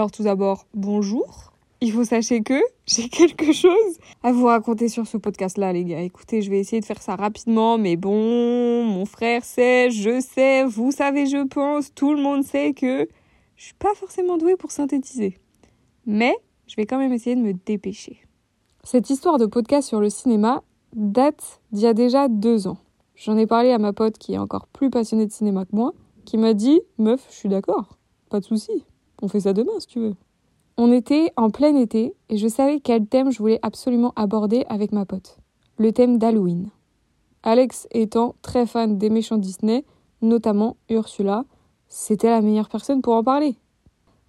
Alors tout d'abord, bonjour. Il faut sachez que j'ai quelque chose à vous raconter sur ce podcast-là, les gars. Écoutez, je vais essayer de faire ça rapidement, mais bon, mon frère sait, je sais, vous savez, je pense, tout le monde sait que je suis pas forcément douée pour synthétiser. Mais je vais quand même essayer de me dépêcher. Cette histoire de podcast sur le cinéma date d'il y a déjà deux ans. J'en ai parlé à ma pote qui est encore plus passionnée de cinéma que moi, qui m'a dit Meuf, je suis d'accord, pas de souci, on fait ça demain si tu veux. On était en plein été et je savais quel thème je voulais absolument aborder avec ma pote. Le thème d'Halloween. Alex étant très fan des méchants Disney, notamment Ursula, c'était la meilleure personne pour en parler.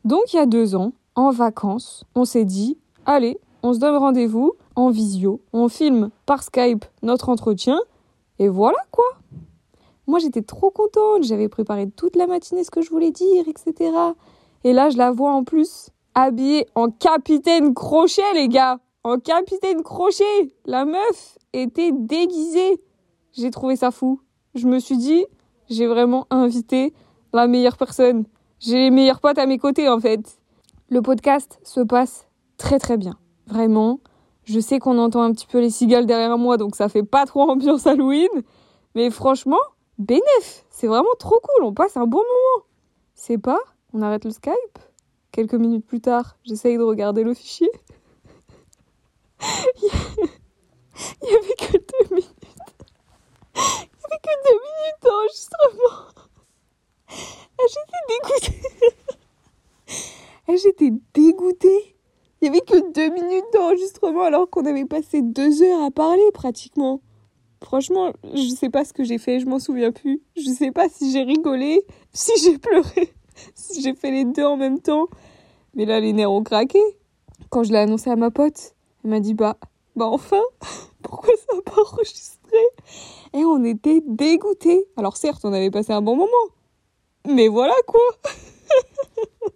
Donc il y a deux ans, en vacances, on s'est dit Allez, on se donne rendez-vous en visio, on filme par Skype notre entretien et voilà quoi. Moi j'étais trop contente, j'avais préparé toute la matinée ce que je voulais dire, etc. Et là je la vois en plus habillée en capitaine crochet les gars. En capitaine crochet. La meuf était déguisée. J'ai trouvé ça fou. Je me suis dit, j'ai vraiment invité la meilleure personne. J'ai les meilleurs potes à mes côtés en fait. Le podcast se passe très très bien. Vraiment. Je sais qu'on entend un petit peu les cigales derrière moi, donc ça fait pas trop ambiance Halloween. Mais franchement, bénéf, c'est vraiment trop cool, on passe un bon moment. C'est pas, on arrête le Skype? Quelques minutes plus tard, j'essaye de regarder le fichier. Il y avait que deux minutes. Il y avait que deux minutes d'enregistrement. Ah, j'étais dégoûtée. Ah, j'étais dégoûtée. Il y avait que deux minutes d'enregistrement alors qu'on avait passé deux heures à parler pratiquement. Franchement, je sais pas ce que j'ai fait, je m'en souviens plus. Je sais pas si j'ai rigolé, si j'ai pleuré, j'ai fait les deux en même temps. Mais là, les nerfs ont craqué. Quand je l'ai annoncé à ma pote, elle m'a dit bah, bah enfin, pourquoi ça n'a pas enregistré? Et on était dégoûtés. Alors certes, on avait passé un bon moment. Mais voilà quoi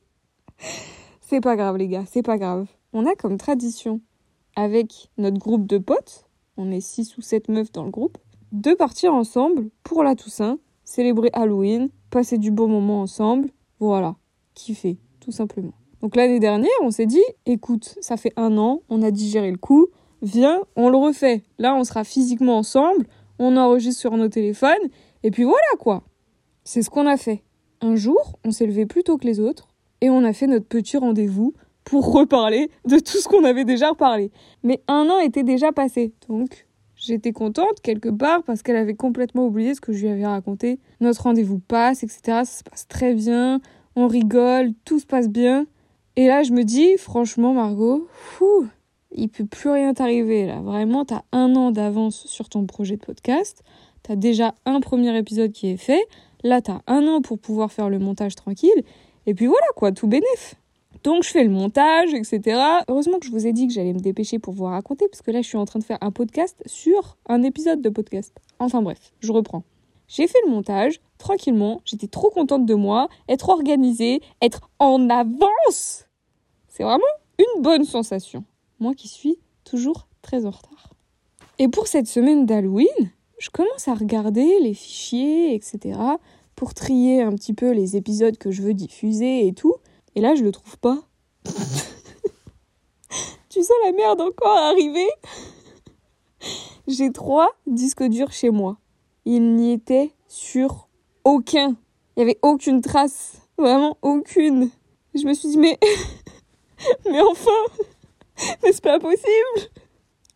C'est pas grave les gars, c'est pas grave. On a comme tradition avec notre groupe de potes, on est 6 ou 7 meufs dans le groupe, de partir ensemble pour la Toussaint, célébrer Halloween, passer du bon moment ensemble, voilà, kiffer, tout simplement. Donc l'année dernière, on s'est dit, écoute, ça fait un an, on a digéré le coup, viens, on le refait. Là, on sera physiquement ensemble, on enregistre sur nos téléphones, et puis voilà quoi. C'est ce qu'on a fait. Un jour, on s'est levé plus tôt que les autres, et on a fait notre petit rendez-vous pour reparler de tout ce qu'on avait déjà reparlé. Mais un an était déjà passé, donc j'étais contente quelque part parce qu'elle avait complètement oublié ce que je lui avais raconté. Notre rendez-vous passe, etc. Ça se passe très bien, on rigole, tout se passe bien. Et là, je me dis, franchement, Margot, fou, il peut plus rien t'arriver là. Vraiment, t'as un an d'avance sur ton projet de podcast. T'as déjà un premier épisode qui est fait. Là, t'as un an pour pouvoir faire le montage tranquille. Et puis voilà, quoi, tout bénef. Donc je fais le montage, etc. Heureusement que je vous ai dit que j'allais me dépêcher pour vous raconter, parce que là je suis en train de faire un podcast sur un épisode de podcast. Enfin bref, je reprends. J'ai fait le montage tranquillement, j'étais trop contente de moi, être organisée, être en avance. C'est vraiment une bonne sensation. Moi qui suis toujours très en retard. Et pour cette semaine d'Halloween, je commence à regarder les fichiers, etc. pour trier un petit peu les épisodes que je veux diffuser et tout. Et là, je le trouve pas. tu sens la merde encore arriver J'ai trois disques durs chez moi. Il n'y était sur aucun. Il n'y avait aucune trace. Vraiment aucune. Je me suis dit, mais. mais enfin Mais c'est pas possible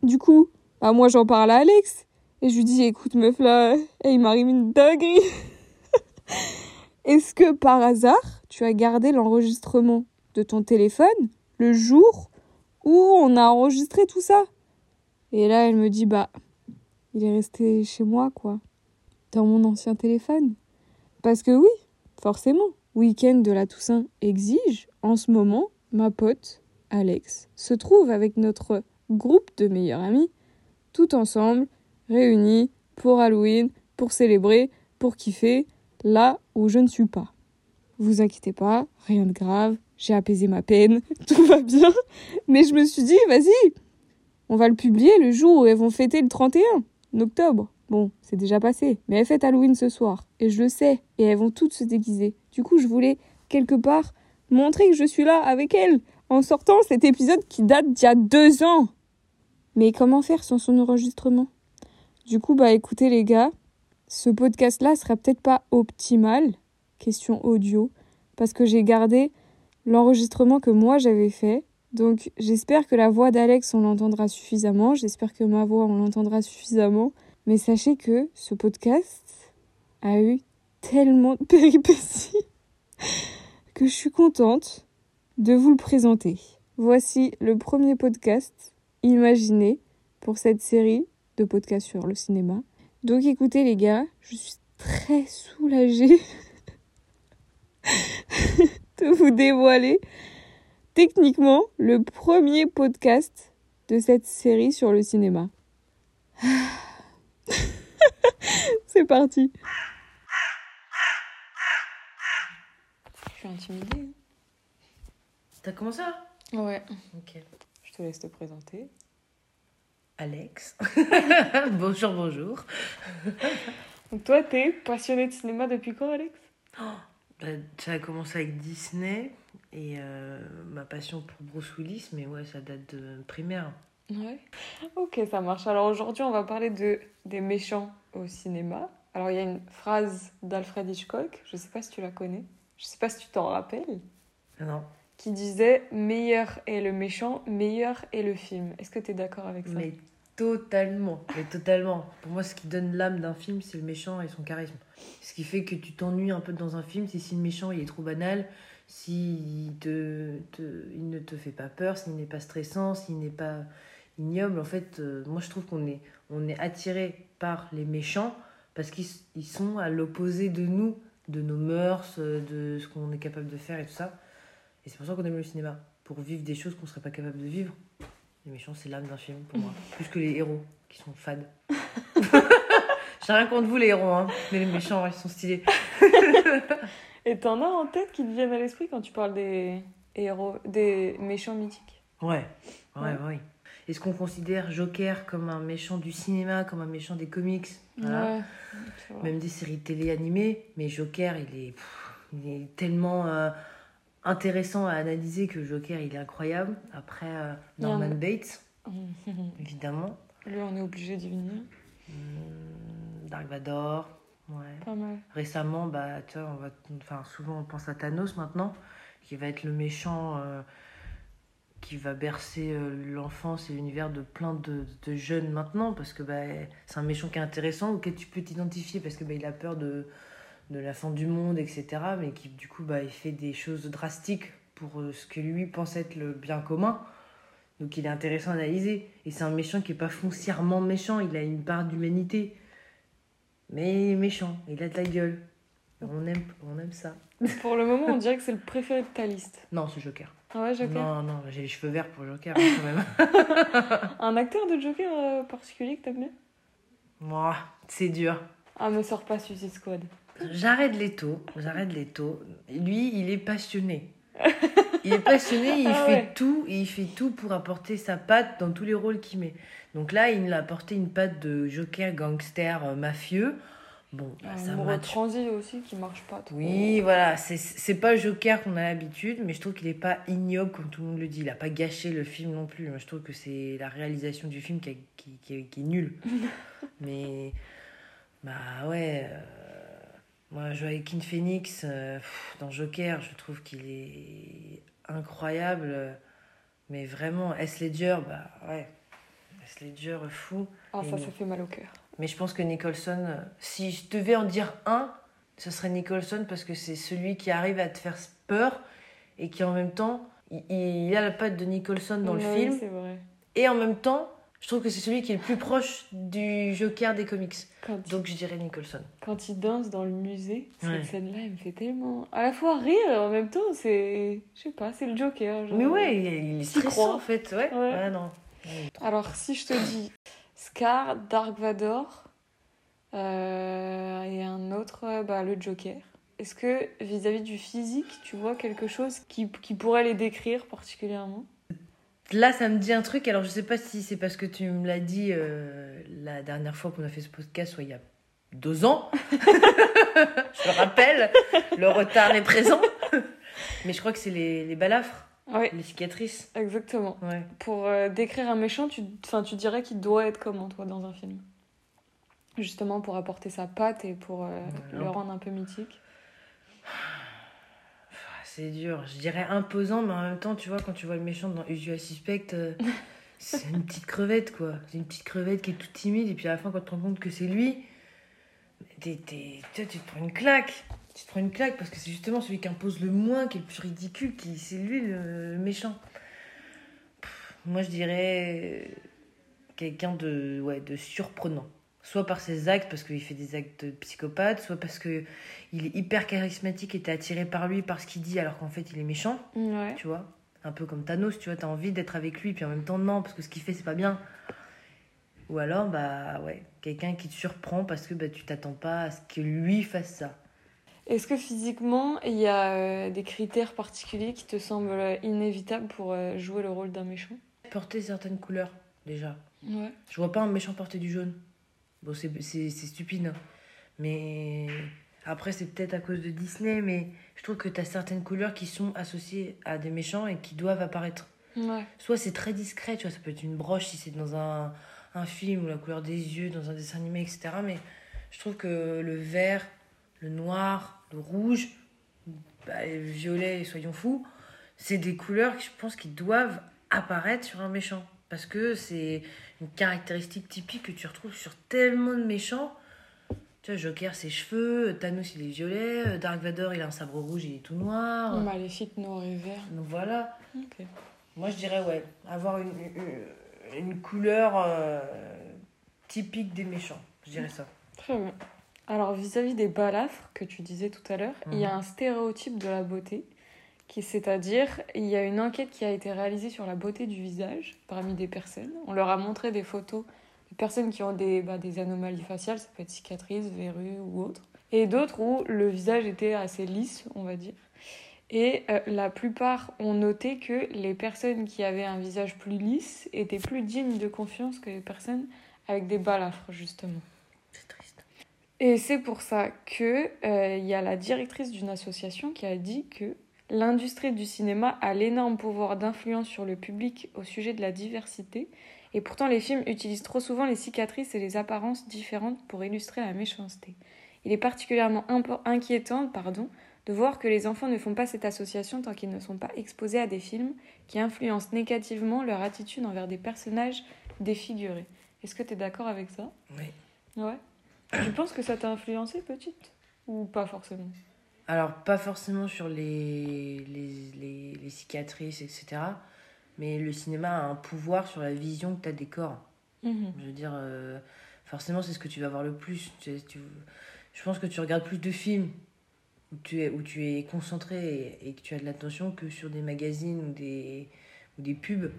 Du coup, bah moi j'en parle à Alex. Et je lui dis, écoute meuf là, il m'arrive une dinguerie. Est-ce que par hasard, tu as gardé l'enregistrement de ton téléphone le jour où on a enregistré tout ça Et là, elle me dit, bah, il est resté chez moi, quoi, dans mon ancien téléphone. Parce que oui, forcément, week-end de la Toussaint exige, en ce moment, ma pote, Alex, se trouve avec notre groupe de meilleurs amis, tout ensemble, réunis pour Halloween, pour célébrer, pour kiffer, là où je ne suis pas. Vous inquiétez pas, rien de grave, j'ai apaisé ma peine, tout va bien. Mais je me suis dit, vas-y, on va le publier le jour où elles vont fêter le 31 octobre. Bon, c'est déjà passé, mais elles fêtent Halloween ce soir, et je le sais, et elles vont toutes se déguiser. Du coup, je voulais quelque part montrer que je suis là avec elle en sortant cet épisode qui date d'il y a deux ans. Mais comment faire sans son enregistrement? Du coup, bah écoutez les gars, ce podcast-là sera peut-être pas optimal, question audio, parce que j'ai gardé l'enregistrement que moi j'avais fait. Donc j'espère que la voix d'Alex on l'entendra suffisamment, j'espère que ma voix on l'entendra suffisamment. Mais sachez que ce podcast a eu tellement de péripéties que je suis contente de vous le présenter. Voici le premier podcast imaginé pour cette série de podcasts sur le cinéma. Donc écoutez les gars, je suis très soulagée de vous dévoiler techniquement le premier podcast de cette série sur le cinéma. C'est parti. Je suis intimidée. T'as commencé là Ouais. Ok. Je te laisse te présenter. Alex. bonjour, bonjour. Donc toi, t'es passionné de cinéma depuis quand, Alex? Bah, ça a commencé avec Disney et euh, ma passion pour Bruce Willis, mais ouais, ça date de primaire. Ouais. Ok, ça marche. Alors aujourd'hui, on va parler de des méchants au cinéma. Alors il y a une phrase d'Alfred Hitchcock, je sais pas si tu la connais, je sais pas si tu t'en rappelles, Non, qui disait meilleur est le méchant, meilleur est le film. Est-ce que tu es d'accord avec ça? Mais totalement. Totalement. Pour moi, ce qui donne l'âme d'un film, c'est le méchant et son charisme. Ce qui fait que tu t'ennuies un peu dans un film, c'est si le méchant il est trop banal, s'il te, il ne te fait pas peur, s'il n'est pas stressant, s'il n'est pas ignoble. En fait, euh, moi je trouve qu'on est, on est attiré par les méchants parce qu'ils sont à l'opposé de nous, de nos mœurs, euh, de ce qu'on est capable de faire et tout ça. Et c'est pour ça qu'on aime le cinéma, pour vivre des choses qu'on serait pas capable de vivre. Les méchants, c'est l'âme d'un film pour moi, plus que les héros qui sont fades. J'ai rien contre vous les héros, hein, mais les méchants, ils sont stylés. Et t'en as en tête qui te viennent à l'esprit quand tu parles des héros, des méchants mythiques? Ouais, ouais, Ouais. ouais. Est-ce qu'on considère Joker comme un méchant du cinéma, comme un méchant des comics? Voilà. Ouais. Même des séries télé animées, mais Joker, il est, pff, il est tellement euh, intéressant à analyser que Joker, il est incroyable. Après, euh, Norman Bates, évidemment. Lui, on est obligé d'y venir. Hum, Dark Vador, ouais. Pas mal. Récemment, bah, tu vois, on va, enfin, souvent on pense à Thanos maintenant, qui va être le méchant euh, qui va bercer euh, l'enfance et l'univers de plein de, de jeunes maintenant, parce que bah, c'est un méchant qui est intéressant, auquel tu peux t'identifier, parce que bah, il a peur de, de la fin du monde, etc. Mais qui du coup, bah, il fait des choses drastiques pour euh, ce que lui pense être le bien commun. Donc il est intéressant à analyser. Et c'est un méchant qui est pas foncièrement méchant, il a une part d'humanité. Mais il est méchant, il a de la gueule. On aime, on aime ça. Pour le moment, on dirait que c'est le préféré de ta liste. Non, c'est Joker. Ah ouais, Joker Non, non, j'ai les cheveux verts pour Joker hein, quand même. Un acteur de Joker euh, particulier que t'aimes bien? Moi, c'est dur. Ah, me sors pas Suicide Squad. J'arrête Leto, j'arrête Leto. Lui, il est passionné. Il est passionné, il Ah fait ouais. tout, et il fait tout pour apporter sa patte dans tous les rôles qu'il met. Donc là, il a apporté une patte de Joker gangster euh, mafieux. Bon, bah, ça match transi aussi qui marche pas trop. Oui, voilà, c'est- c'est pas Joker qu'on a l'habitude, mais je trouve qu'il est pas ignoble comme tout le monde le dit. Il a pas gâché le film non plus. Moi, je trouve que c'est la réalisation du film qui, a- qui, qui, qui est nulle. mais, bah ouais, euh, moi, Joaquin Phoenix, euh, pff, dans Joker, je trouve qu'il est incroyable. Mais vraiment, S. Ledger, bah ouais, S. Ledger, fou. Ah, ça, Et- ça fait mal au cœur. Mais je pense que Nicholson, euh, si je devais en dire un, ce serait Nicholson parce que c'est celui qui arrive à te faire peur et qui en même temps, il, il a la patte de Nicholson dans le Oui, film. c'est vrai. Et en même temps, je trouve que c'est celui qui est le plus proche du Joker des comics. Quand, il, Donc je dirais Nicholson. quand il danse dans le musée, cette Ouais. scène-là, elle me fait tellement. À la fois rire et en même temps, c'est. Je sais pas, c'est le Joker. genre. Mais ouais, il, il est T'y stressant crois. en fait. Ouais, Ouais. ouais, non. Alors, si je te dis Scar, Dark Vador euh, et un autre, bah, le Joker, est-ce que vis-à-vis du physique, tu vois quelque chose qui, qui pourrait les décrire particulièrement? Là, ça me dit un truc. Alors, je sais pas si c'est parce que tu me l'as dit euh, la dernière fois qu'on a fait ce podcast, soit il y a deux ans. je le rappelle, le retard est présent. Mais je crois que c'est les, les balafres, Ouais, les cicatrices. exactement. Ouais. Pour euh, décrire un méchant, tu, tu dirais qu'il doit être comment, toi, dans un film? Justement pour apporter sa patte et pour euh, le rendre un peu mythique? C'est dur. Je dirais imposant, mais en même temps, tu vois, quand tu vois le méchant dans Usual Suspect, euh, c'est une petite crevette, quoi. C'est une petite crevette qui est toute timide, et puis à la fin, quand tu te rends compte que c'est lui, t'es- t'es- tu te prends une claque. Tu te prends une claque parce que c'est justement celui qui impose le moins, qui est le plus ridicule, qui c'est lui le, le méchant. Pff, moi, je dirais quelqu'un de, ouais, de surprenant. Soit par ses actes, parce qu'il fait des actes de psychopathe, soit parce que il est hyper charismatique et t'es attiré par lui, par ce qu'il dit, alors qu'en fait, il est méchant, Ouais. tu vois? Un peu comme Thanos, tu vois, t'as envie d'être avec lui, puis en même temps, non, parce que ce qu'il fait, c'est pas bien. Ou alors, bah ouais, quelqu'un qui te surprend parce que bah, tu t'attends pas à ce que lui fasse ça. Est-ce que physiquement, il y a euh, des critères particuliers qui te semblent inévitables pour euh, jouer le rôle d'un méchant? Porter certaines couleurs, déjà. Ouais. Je vois pas un méchant porter du jaune. Bon, c'est stupide. hein. Mais après, c'est peut-être à cause de Disney, mais je trouve que tu as certaines couleurs qui sont associées à des méchants et qui doivent apparaître. Ouais. Soit c'est très discret, tu vois, ça peut être une broche si c'est dans un, un film ou la couleur des yeux, dans un dessin animé, etc. Mais je trouve que le vert, le noir, le rouge, bah, le violet, soyons fous, c'est des couleurs je pense qui doivent apparaître sur un méchant. Parce que c'est une caractéristique typique que tu retrouves sur tellement de méchants. Tu vois, Joker, ses cheveux, Thanos, il est violet, Dark Vador, il a un sabre rouge, il est tout noir. Maléfique, noir et vert. Donc voilà. Moi, je dirais, ouais, avoir une, une, une couleur euh, typique des méchants. Je dirais ça. Très bien. Alors, vis-à-vis des balafres que tu disais tout à l'heure, il y a Mhm. un stéréotype de la beauté, c'est-à-dire, il y a une enquête qui a été réalisée sur la beauté du visage parmi des personnes. On leur a montré des photos de personnes qui ont des, bah, des anomalies faciales, ça peut être cicatrices, verrues ou autres, et d'autres où le visage était assez lisse, on va dire. Et euh, la plupart ont noté que les personnes qui avaient un visage plus lisse étaient plus dignes de confiance que les personnes avec des balafres, justement. C'est triste. Et c'est pour ça que euh, y a la directrice d'une association qui a dit que l'industrie du cinéma a l'énorme pouvoir d'influence sur le public au sujet de la diversité. Et pourtant, les films utilisent trop souvent les cicatrices et les apparences différentes pour illustrer la méchanceté. Il est particulièrement inquiétant pardon, de voir que les enfants ne font pas cette association tant qu'ils ne sont pas exposés à des films qui influencent négativement leur attitude envers des personnages défigurés. Est-ce que tu es d'accord avec ça? Oui. Ouais. Tu penses que ça t'a influencé petite? Ou pas forcément? Alors, pas forcément sur les, les, les, les cicatrices, etc. Mais le cinéma a un pouvoir sur la vision que tu as des corps. Mhm. Je veux dire, euh, forcément, c'est ce que tu vas voir le plus. Tu, tu- je pense que tu regardes plus de films où tu es, où tu es concentré et, et que tu as de l'attention que sur des magazines ou des, ou des pubs.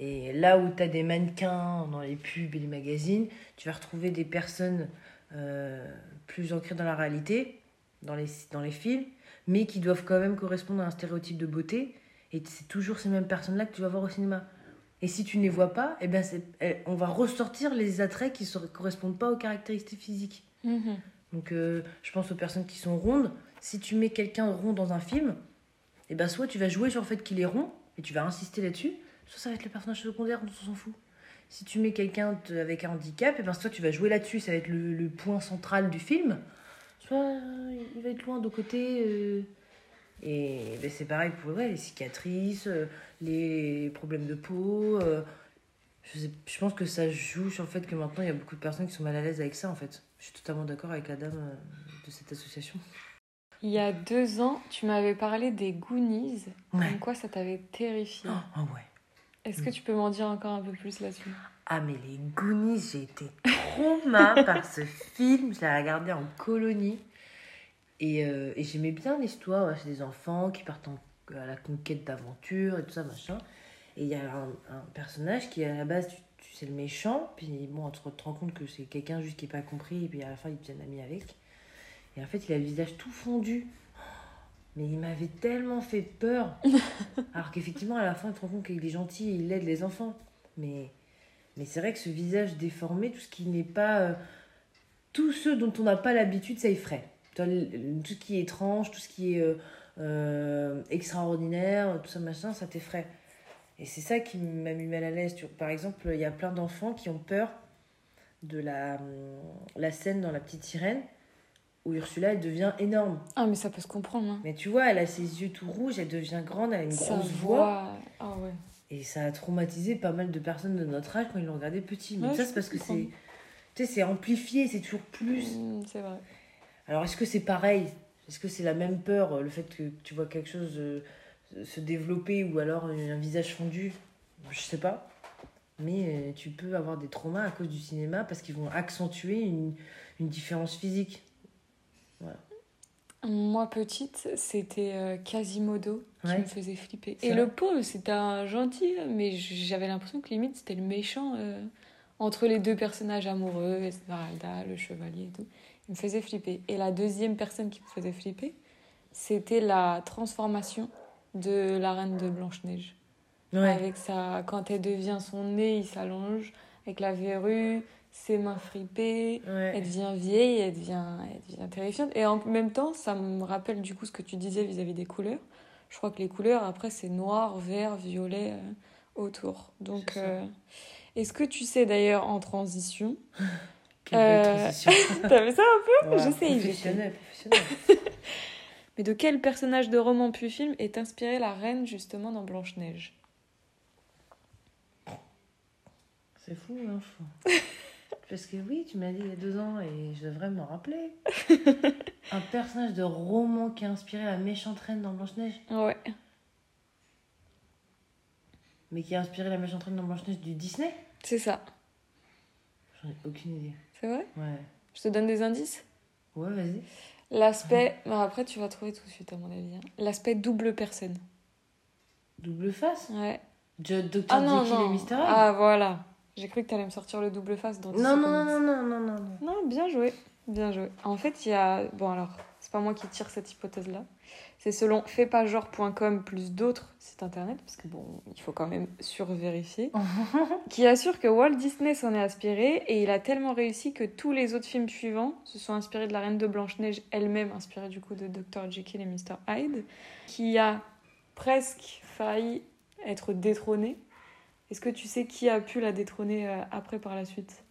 Et là où tu as des mannequins dans les pubs et les magazines, tu vas retrouver des personnes euh, plus ancrées dans la réalité, dans les, dans les films, mais qui doivent quand même correspondre à un stéréotype de beauté. Et c'est toujours ces mêmes personnes-là que tu vas voir au cinéma. Et si tu ne les vois pas, eh ben c'est, eh, on va ressortir les attraits qui ne correspondent pas aux caractéristiques physiques. Mhm. Donc euh, je pense aux personnes qui sont rondes. Si tu mets quelqu'un rond dans un film, eh ben soit tu vas jouer sur le fait qu'il est rond et tu vas insister là-dessus, soit ça va être le personnage secondaire dont on s'en fout. Si tu mets quelqu'un avec un handicap, eh ben soit tu vas jouer là-dessus, ça va être le, le point central du film, soit euh, il va être loin de côté. euh, et ben, c'est pareil pour ouais, les cicatrices, euh, les problèmes de peau. euh, je, sais- je pense que ça joue sur le fait que maintenant il y a beaucoup de personnes qui sont mal à l'aise avec ça en fait. Je suis totalement d'accord avec la dame de cette association. Il y a deux ans, tu m'avais parlé des Goonies. Ouais. Comme quoi ça t'avait terrifié. Oh, ah ouais. Est-ce que tu peux m'en dire encore un peu plus là-dessus? Ah mais les Goonies, j'ai été trauma par ce film. Je l'ai regardé en colonie. Et, euh, et j'aimais bien l'histoire. ouais, c'est des enfants qui partent en- à la conquête d'aventure et tout ça, machin. Et il y a un, un personnage qui, à la base, tu, tu sais le méchant. Puis bon, tu te rends compte que c'est quelqu'un juste qui n'est pas compris. Et puis à la fin, ils deviennent amis avec. Et en fait, il a le visage tout fondu. Mais il m'avait tellement fait peur. Alors qu'effectivement, à la fin, tu te rends compte qu'il est gentil et il aide les enfants. Mais, mais c'est vrai que ce visage déformé, tout ce qui n'est pas. euh, tout ce dont on n'a pas l'habitude, ça effraie. Tout ce qui est étrange, tout ce qui est euh, euh, extraordinaire, tout ça, machin, ça t'effraie. Et c'est ça qui m'a mis mal à l'aise. Par exemple, il y a plein d'enfants qui ont peur de la, la scène dans La Petite Sirène où Ursula, elle devient énorme. Ah, mais ça peut se comprendre. Hein. Mais tu vois, elle a ses yeux tout rouges, elle devient grande, elle a une grosse voix. Ah ouais. Et ça a traumatisé pas mal de personnes de notre âge quand ils l'ont regardé petit. Mais Ouais, ça, c'est parce que c'est. Tu sais, c'est amplifié, c'est toujours plus. Mm, c'est vrai. Alors, est-ce que c'est pareil? Est-ce que c'est la même peur, euh, le fait que tu vois quelque chose euh, se développer ou alors un visage fondu? Je sais pas. Mais euh, tu peux avoir des traumas à cause du cinéma parce qu'ils vont accentuer une, une différence physique. Moi, petite, c'était euh, Quasimodo qui Ouais. me faisait flipper. Et vrai le pauvre, c'était un gentil, mais j'avais l'impression que limite, c'était le méchant euh, entre les deux personnages amoureux, Esmeralda, le chevalier et tout. Il me faisait flipper. Et la deuxième personne qui me faisait flipper, c'était la transformation de la reine de Blanche-Neige. Ouais. Avec sa... Quand elle devient son nez, il s'allonge, avec la verrue, ses mains fripées. Ouais. Elle devient vieille, elle devient, elle devient terrifiante. Et en même temps, ça me rappelle du coup ce que tu disais vis-à-vis des couleurs. Je crois que les couleurs, après, c'est noir, vert, violet euh, autour. Donc, euh, est-ce que tu sais d'ailleurs en transition Euh, transition. T'as vu ça un peu? J'essaye, Professionnel, professionnel. Mais de quel personnage de roman puis film est inspirée la reine justement dans Blanche-Neige? C'est fou, l'info. Parce que oui, tu m'as dit il y a deux ans et je devrais m'en rappeler. Un personnage de roman qui a inspiré la méchante reine dans Blanche-Neige. Ouais. Mais qui a inspiré la méchante reine dans Blanche-Neige du Disney C'est ça. J'en ai aucune idée. C'est vrai? Ouais. Je te donne des indices? Ouais, vas-y. L'aspect... bon, après, tu vas trouver tout de suite à mon avis. hein. L'aspect double personne. Double face? Ouais. Dr. Ah non, Jekyll et non. Mr. Hyde? Ah voilà. J'ai cru que t'allais me sortir le double face dans non, non, non, non, non, non, non, non. Non, bien joué. Bien joué. En fait, il y a. Bon, alors, c'est pas moi qui tire cette hypothèse-là. C'est selon faitpasgenre.com plus d'autres sites internet, parce que bon, il faut quand même survérifier, qui assure que Walt Disney s'en est inspiré et il a tellement réussi que tous les autres films suivants se sont inspirés de la Reine de Blanche-Neige elle-même, inspirée du coup de Dr. Jekyll et Mr. Hyde, qui a presque failli être détrônée. Est-ce que tu sais qui a pu la détrôner euh, après par la suite?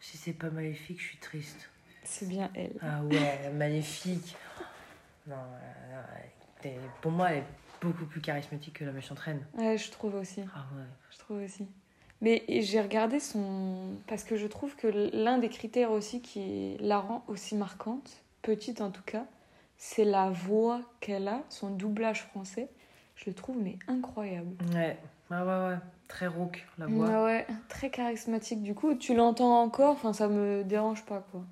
Si c'est pas maléfique, je suis triste. C'est bien elle. Ah ouais, maléfique. Non, non, elle est- pour moi, elle est beaucoup plus charismatique que la méchante reine. Ouais, je trouve aussi. Ah ouais. Je trouve aussi. Mais j'ai regardé son. Parce que je trouve que l'un des critères aussi qui la rend aussi marquante, petite en tout cas, c'est la voix qu'elle a, son doublage français. Je le trouve mais incroyable. Ouais, ouais, ouais, ouais. Très rauque, la voix. Ouais, ouais, très charismatique. Du coup, tu l'entends encore, enfin ça me dérange pas quoi.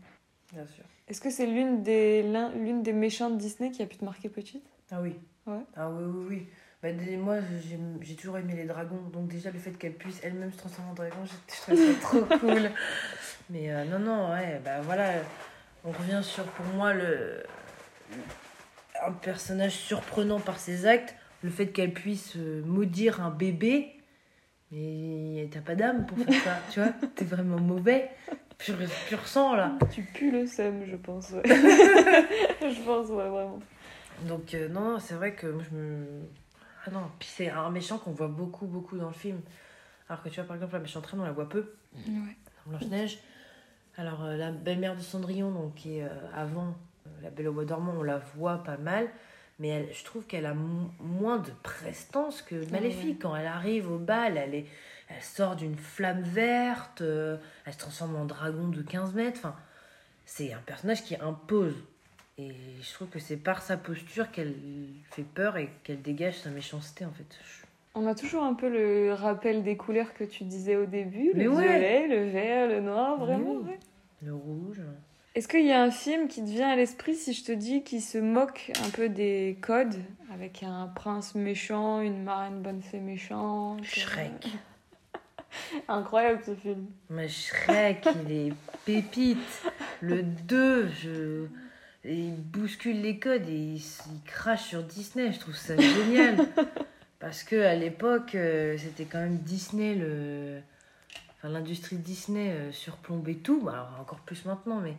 Bien sûr. Est-ce que c'est l'une des, l'un- l'une des méchantes Disney qui a pu te marquer petite? Ah oui. Ouais. Ah oui, oui, oui. Bah, moi, j'ai j'ai toujours aimé les dragons. Donc, déjà, le fait qu'elle puisse elle-même se transformer en dragon, je, je trouve ça trop cool. Mais euh, non, non, ouais, bah voilà. On revient sur, pour moi, le un personnage surprenant par ses actes. Le fait qu'elle puisse euh, maudire un bébé. Mais t'as pas d'âme pour faire ça, tu vois. T'es vraiment mauvais. Pur, pur sang, là. Tu pues le seum, je pense. ouais. je pense, ouais, vraiment. Donc, euh, non, non, c'est vrai que moi, je me. Ah non, puis c'est un méchant qu'on voit beaucoup, beaucoup dans le film. Alors que tu vois, par exemple, la méchante reine, on la voit peu Ouais. Blanche-Neige. Alors, euh, la belle-mère de Cendrillon, donc, qui est euh, avant euh, La Belle au Bois dormant, on la voit pas mal. Mais elle, je trouve qu'elle a mo- moins de prestance que Maléfique. Quand elle arrive au bal, elle, est, elle sort d'une flamme verte, euh, elle se transforme en dragon de 15 mètres. Enfin, c'est un personnage qui impose. Et je trouve que c'est par sa posture qu'elle fait peur et qu'elle dégage sa méchanceté, en fait. Je- On a toujours un peu le rappel des couleurs que tu disais au début, Mais le ouais. violet, le vert, le noir, vraiment. Oui. ouais. Le rouge. Est-ce qu'il y a un film qui te vient à l'esprit si je te dis qu'il se moque un peu des codes, avec un prince méchant, une marraine bonne fée méchante Shrek. Incroyable ce film. Mais Shrek, il est pépite. Le 2, je... il bouscule les codes et il, crache sur Disney. Je trouve ça génial. Parce que à l'époque, euh, c'était quand même Disney, le... enfin, l'industrie Disney euh, surplombait tout. Bah, Alors, encore plus maintenant, mais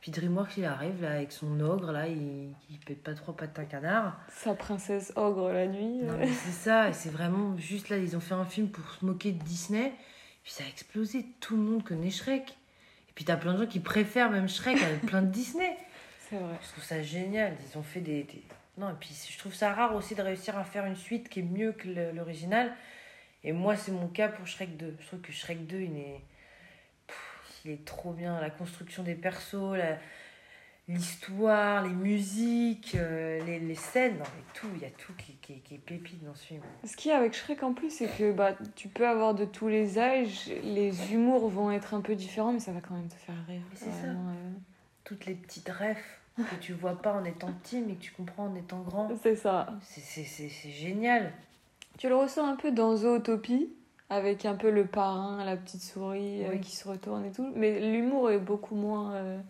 Puis DreamWorks, il arrive là avec son ogre, là, il, il pète pas trop pattes un canard. Sa princesse ogre la nuit. Non, mais c'est ça, et c'est vraiment juste là, ils ont fait un film pour se moquer de Disney, puis ça a explosé, tout le monde connaît Shrek. Et puis t'as plein de gens qui préfèrent même Shrek avec plein de Disney. C'est vrai. Je trouve ça génial, ils ont fait des, des- Non, et puis je trouve ça rare aussi de réussir à faire une suite qui est mieux que l'original. Et moi, c'est mon cas pour Shrek 2. Je trouve que Shrek 2, il est... Il est trop bien. La construction des persos, la- l'histoire, les musiques, euh, les, les scènes, non, mais tout, il y a tout qui, qui, qui est pépite dans ce film. Ce qu'il y a avec Shrek en plus, c'est que bah, tu peux avoir de tous les âges, les humours vont être un peu différents, mais ça va quand même te faire rire. C'est ça. Euh, Toutes les petites rêves que tu vois pas en étant petit, mais que tu comprends en étant grand. C'est ça. C'est- C'est c'est- c'est génial. Tu le ressens un peu dans Zootopie, avec un peu le parrain, la petite souris euh, qui se retourne et tout. Mais l'humour est beaucoup moins, euh,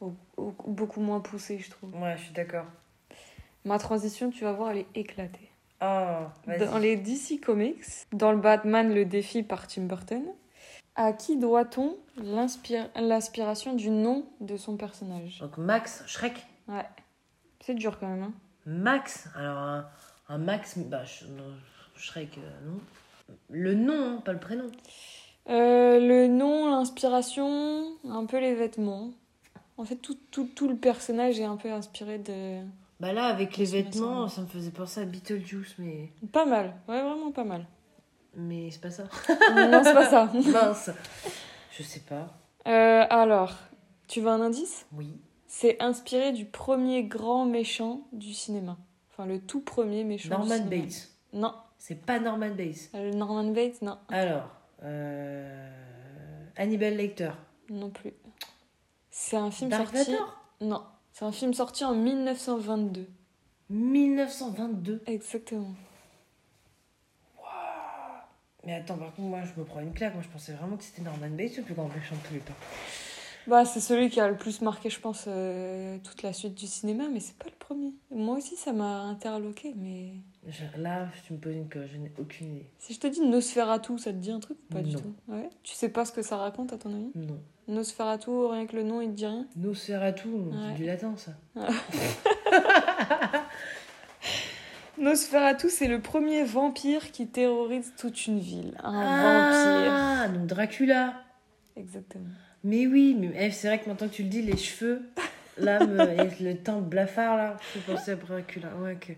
au- au- beaucoup moins poussé, je trouve. Ouais, je suis d'accord. Ma transition, tu vas voir, elle est éclatée. Ah, vas-y. Dans les DC Comics, dans le Batman Le Défi par Tim Burton, à qui doit-on l'inspiration du nom de son personnage? Donc Max, Shrek. Ouais. C'est dur quand même. Hein. Max, alors un, un Max, bah, je- non, Shrek, euh, non. Le nom, pas le prénom. Euh, le nom, l'inspiration, un peu les vêtements. En fait, tout, tout, tout le personnage est un peu inspiré de... Bah là, avec les vêtements, ça me faisait penser à Beetlejuice, mais, Pas mal. Ouais, vraiment pas mal. mais c'est pas ça. non, c'est pas ça. Mince. Je sais pas. Euh, alors, tu veux un indice? Oui. C'est inspiré du premier grand méchant du cinéma. Enfin, le tout premier méchant du Norman cinéma. Bates. Non. C'est pas Norman Bates. Euh, Norman Bates, non. Alors, euh, Hannibal Lecter. Non plus. C'est un film Dark sorti... Non. C'est un film sorti en 1922. 1922. Exactement. Mais attends, par contre, moi, je me prends une claque. Moi, je pensais vraiment que c'était Norman Bates, le plus grand méchant de tous les temps. Bah, c'est celui qui a le plus marqué, je pense, euh, toute la suite du cinéma, mais c'est pas le premier. Moi aussi, ça m'a interloqué, mais... Je- Là, tu me poses une colle, je n'ai aucune idée. Si je te dis Nosferatu, ça te dit un truc ou pas du tout Ouais? Tu sais pas ce que ça raconte, à ton avis? Non. Nosferatu, rien que le nom, il te dit rien? Nosferatu, Ouais. c'est du latin, ça. Nosferatu, c'est le premier vampire qui terrorise toute une ville. Un vampire. Ah, donc Dracula. Exactement. Mais oui, mais eh, c'est vrai que maintenant que tu le dis, les cheveux, là, me- le teint blafard, là, je pensais à Dracula. Ouais, ok.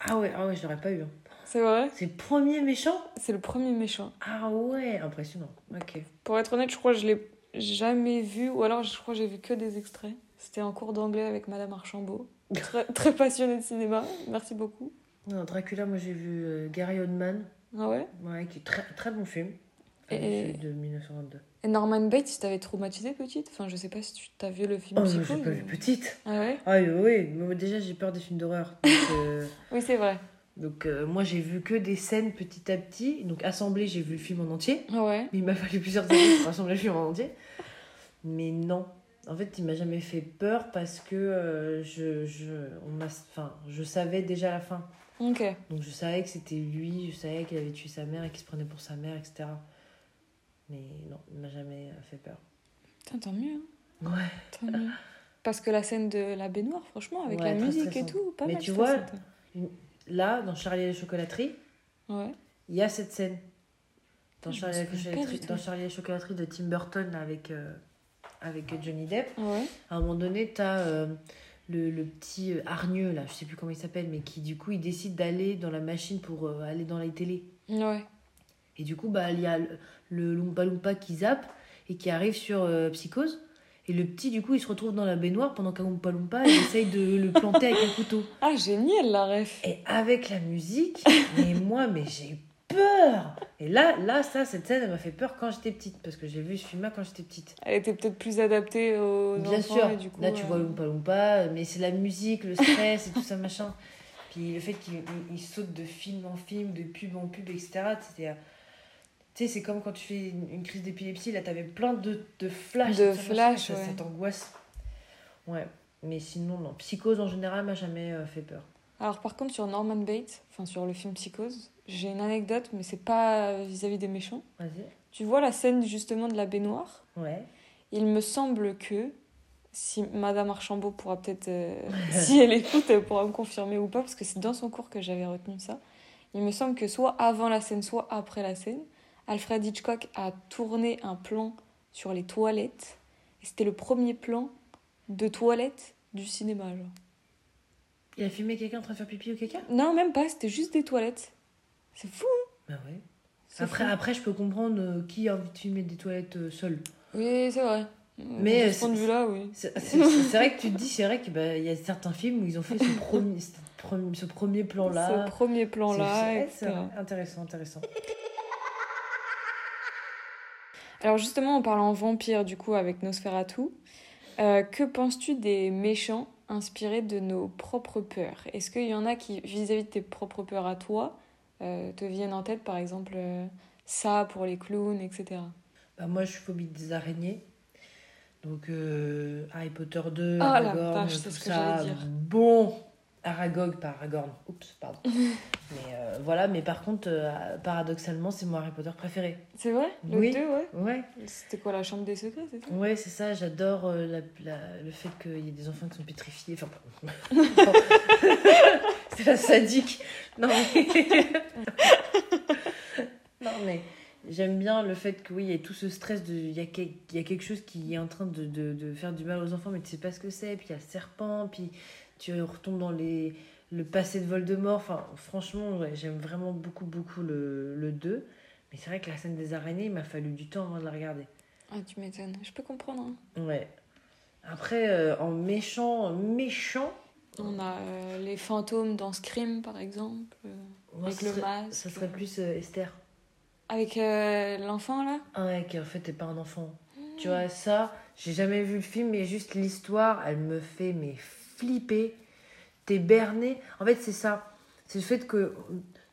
Ah ouais, ah ouais, je l'aurais pas eu. hein. C'est vrai? C'est le premier méchant? C'est le premier méchant. Ah ouais, impressionnant. Ok. Pour être honnête, je crois que je l'ai jamais vu, ou alors je crois que j'ai vu que des extraits. C'était en cours d'anglais avec Madame Archambault. Très, très passionnée de cinéma, merci beaucoup. Non, Dracula, moi j'ai vu euh, Gary Oldman, Ah ouais? Ouais, qui est très, très bon film. Et- de 1922. Et Norman Bates, il t'avait traumatisé petite? Enfin, je sais pas si tu t'as vu le film Oh, Psycho, j'ai pas vu petite. Ah ouais? Ah oui, déjà j'ai peur des films d'horreur. Donc, euh, Oui, c'est vrai. donc euh, moi j'ai vu que des scènes petit à petit. Donc assemblée, j'ai vu le film en entier. Ah ouais? Mais il m'a fallu plusieurs années pour assembler le film en entier. Mais non. En fait, il m'a jamais fait peur parce que euh, je, je, on m'a, enfin, je savais déjà la fin. Ok. Donc je savais que c'était lui, je savais qu'il avait tué sa mère et qu'il se prenait pour sa mère, etc. Mais non, il m'a jamais euh, fait peur. Putain, tant mieux. hein. Ouais. Tant mieux. Parce que la scène de la baignoire, franchement, avec Ouais, la musique et tout, pas Mais mal tu vois-. Là, dans Charlie et la chocolaterie, Ouais. il y a cette scène. Dans me Charlie, et dans Charlie et la chocolaterie de Tim Burton avec, euh, avec Johnny Depp, Ah ouais à un moment donné, tu as le, le petit euh, hargneux, là, je sais plus comment il s'appelle, mais qui du coup, il décide d'aller dans la machine pour euh, aller dans la télé. Ouais. Et du coup, bah, il y a le, le Loompa Loompa qui zappe et qui arrive sur euh, Psychose. Et le petit, du coup, il se retrouve dans la baignoire pendant qu'un Loompa Loompa il essaye de le planter avec un couteau. Ah, génial la ref. Et avec la musique, mais moi, mais j'ai eu peur Et là, là, ça, cette scène, elle m'a fait peur quand j'étais petite, parce que j'ai vu ce film-là quand j'étais petite. Elle était peut-être plus adaptée aux Bien enfants, sûr, et du coup, là, tu euh, vois Loompa Loompa, mais c'est la musique, le stress et tout ça, machin. Puis le fait qu'il il- il saute de film en film, de pub en pub, etc. C'était... Tu sais, c'est comme quand tu fais une, une crise d'épilepsie, là, t'avais plein de, de flashs. De ça, flashs, ça, ouais. ça t'angoisse. Ouais, mais sinon, non. Psychose, en général, m'a jamais euh, fait peur. Alors par contre sur Norman Bates, enfin sur le film Psychose, j'ai une anecdote, mais c'est pas vis-à-vis des méchants. Vas-y. Tu vois la scène justement de la baignoire? Ouais. Il me semble que si Madame Archambault pourra peut-être, euh, si elle écoute, elle pourra me confirmer ou pas, parce que c'est dans son cours que j'avais retenu ça. Il me semble que soit avant la scène, soit après la scène, Alfred Hitchcock a tourné un plan sur les toilettes. Et c'était le premier plan de toilettes du cinéma. Genre. Il a filmé quelqu'un en train de faire pipi ou caca? Non, même pas, c'était juste des toilettes. C'est fou, hein? Bah ouais. C'est Après, fou. après, je peux comprendre euh, qui a envie de filmer des toilettes euh, seul. Oui, c'est vrai. Mais, de euh, ce point de c'est- vue-là, oui. C'est c'est- c'est vrai que tu te dis, c'est vrai qu'il y a certains films où ils ont fait ce premier, ce premier, ce premier plan-là. Ce premier C'est- plan-là, c'est- c'est etc. intéressant, intéressant. Alors justement, en parlant vampire, du coup, avec Nosferatu, euh, que penses-tu des méchants inspirés de nos propres peurs? Est-ce qu'il y en a qui, vis-à-vis de tes propres peurs à toi, euh, te viennent en tête, par exemple, euh, ça pour les clowns, etc. Bah, moi, je suis phobie des araignées. Donc, Harry Potter 2, Ah, la c'est tout ce que ça. j'allais dire. Bon, Aragog, pas Aragorn. Oups, pardon. mais euh, voilà, mais par contre, euh, paradoxalement, c'est mon Harry Potter préféré. C'est vrai? Le Oui. 2, ouais. Ouais, C'était quoi, la chambre des secrets, c'est ça? Ouais c'est ça. J'adore euh, la- la- le fait qu'il y ait des enfants qui sont pétrifiés. Enfin, c'est la sadique. Non, mais. non, mais. J'aime bien le fait que oui, il y a tout ce stress de. Il y, a quel- il y a quelque chose qui est en train de, de, de faire du mal aux enfants, mais tu sais pas ce que c'est. Puis il y a le serpent, puis tu retombes dans les, le passé de Voldemort. Enfin, franchement, ouais, j'aime vraiment beaucoup, beaucoup le, le 2. Mais c'est vrai que la scène des araignées, il m'a fallu du temps avant de la regarder. Ah, tu m'étonnes. Je peux comprendre. hein. Ouais. Après, euh, en méchant, méchant. On a euh, les fantômes dans Scream, par exemple. euh, moi, avec le serait- masque. Ça serait plus Esther. Avec l'enfant, là? Ah ouais, qui en fait n'est pas un enfant. Tu vois, ça, j'ai jamais vu le film, mais juste l'histoire, elle me fait mais flipper. T'es berné. En fait, c'est ça. C'est le fait que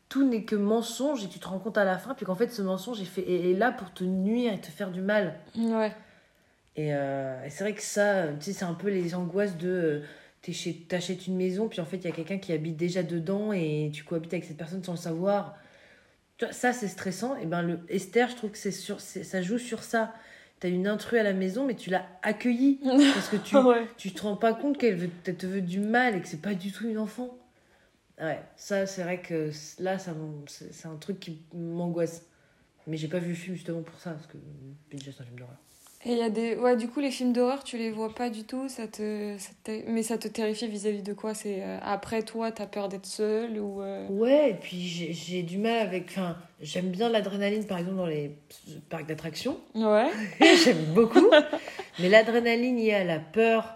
tout n'est que mensonge et tu te rends compte à la fin, puis qu'en fait, ce mensonge est, fait, est est là pour te nuire et te faire du mal. Ouais. Et, euh, et c'est vrai que ça, tu sais, c'est un peu les angoisses de. euh, T'achètes une maison, puis en fait, il y a quelqu'un qui habite déjà dedans et tu cohabites avec cette personne sans le savoir. Ça, c'est stressant. Et ben, le Esther, je trouve que c'est sur, ça joue sur ça. T'as une intrus à la maison, mais tu l'as accueillie. Parce que tu, ouais. tu te rends pas compte qu'elle te veut du mal et que c'est pas du tout une enfant. Ouais, ça, c'est vrai que là, ça, c'est un truc qui m'angoisse. Mais j'ai pas vu le film justement pour ça, parce que c'est un film d'horreur. Et il y a des. Ouais, du coup, les films d'horreur, tu les vois pas du tout. Ça te... ça te- Mais ça te terrifie vis-à-vis de quoi? C'est euh, après toi, t'as peur d'être seule ou. euh, Ouais, et puis j'ai du mal avec. Enfin, j'aime bien l'adrénaline, par exemple, dans les parcs d'attractions. Ouais. j'aime beaucoup. Mais l'adrénaline liée à la peur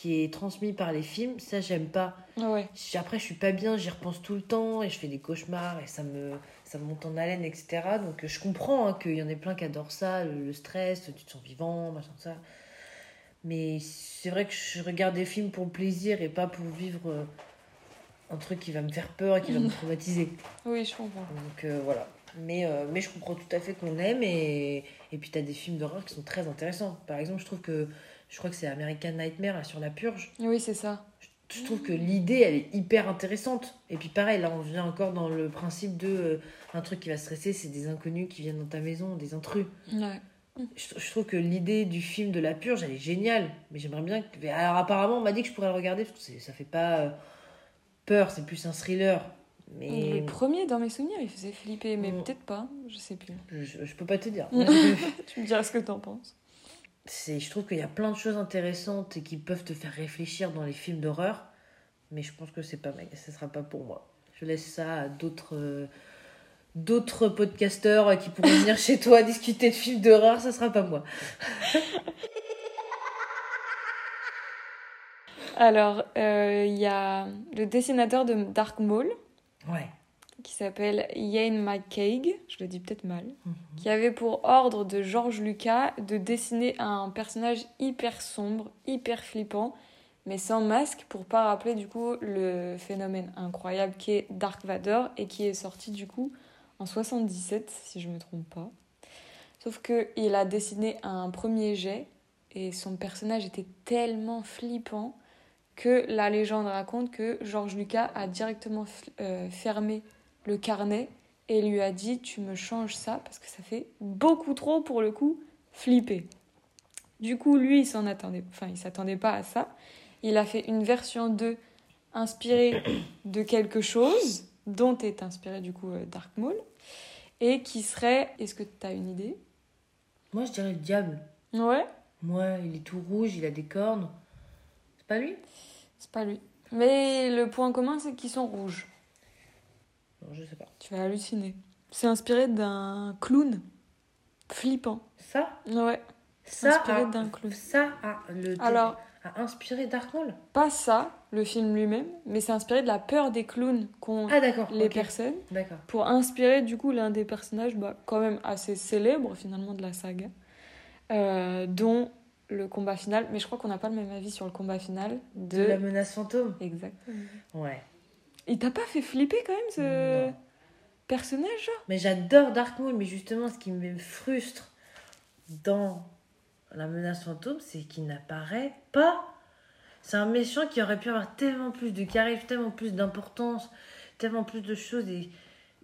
qui est transmise par les films, ça, j'aime pas. Ouais. Après, je suis pas bien, j'y repense tout le temps et je fais des cauchemars et ça me, ça me monte en haleine, etc. Donc, je comprends hein, qu'il y en ait plein qui adorent ça, le, le stress, tu te sens vivant, machin, ça. Mais c'est vrai que je regarde des films pour le plaisir et pas pour vivre euh, un truc qui va me faire peur et qui va me traumatiser. Oui, je comprends. Donc euh, voilà. Mais, euh, mais je comprends tout à fait qu'on aime et, et puis tu as des films d'horreur qui sont très intéressants. Par exemple, je trouve que je crois que c'est American Nightmare là, sur la purge. Oui, c'est ça. Je trouve que l'idée elle est hyper intéressante. Et puis pareil, là on vient encore dans le principe de euh, un truc qui va stresser, c'est des inconnus qui viennent dans ta maison, des intrus. Ouais. Je, je trouve que l'idée du film de la purge elle est géniale. Mais j'aimerais bien que. Alors apparemment on m'a dit que je pourrais le regarder parce que ça fait pas euh, peur, c'est plus un thriller. Mais Le premier, dans mes souvenirs, il faisait flipper, mais Mm. peut-être pas. Je sais plus. je, je peux pas te dire. tu me diras ce que t'en penses. C'est je trouve qu'il y a plein de choses intéressantes et qui peuvent te faire réfléchir dans les films d'horreur mais je pense que c'est pas ce sera pas pour moi. Je laisse ça à d'autres euh, d'autres podcasteurs qui pourront venir chez toi discuter de films d'horreur ça sera pas moi. Alors, euh, il y a le dessinateur de Dark Maul, ouais qui s'appelle Ian McCaig, je le dis peut-être mal, qui avait pour ordre de George Lucas de dessiner un personnage hyper sombre, hyper flippant, mais sans masque pour pas rappeler du coup le phénomène incroyable qui est Dark Vador et qui est sorti du coup en 77 si je me trompe pas. Sauf que il a dessiné un premier jet et son personnage était tellement flippant que la légende raconte que George Lucas a directement euh, fermé le carnet et lui a dit tu me changes ça parce que ça fait beaucoup trop pour le coup flipper. Du coup, lui, il s'en attendait, enfin, il s'attendait pas à ça. Il a fait une version 2 inspirée de quelque chose dont est inspiré du coup euh, Dark Maul et qui serait. Est-ce que tu as une idée? Moi, je dirais le diable. Ouais, Moi, il est tout rouge, il a des cornes. C'est pas lui? C'est pas lui. Mais le point commun, c'est qu'ils sont rouges. Non, je sais pas. Tu vas halluciner. C'est inspiré d'un clown flippant. Ça Ouais, Ça inspiré d'un clown. ça a, le, Alors, a inspiré Dark Maul pas ça, le film lui-même, mais c'est inspiré de la peur des clowns qu'ont Ah, les personnes D'accord. pour inspirer du coup l'un des personnages bah, quand même assez célèbres finalement de la saga, euh, dont le combat final. Mais je crois qu'on n'a pas le même avis sur le combat final de. De la menace fantôme Exactement. Ouais. Il t'a pas fait flipper quand même ce Non. personnage genre Mais j'adore Dark Maul, mais justement, ce qui me frustre dans la menace fantôme, c'est qu'il n'apparaît pas. C'est un méchant qui aurait pu avoir tellement plus de charisme, tellement plus d'importance, tellement plus de choses.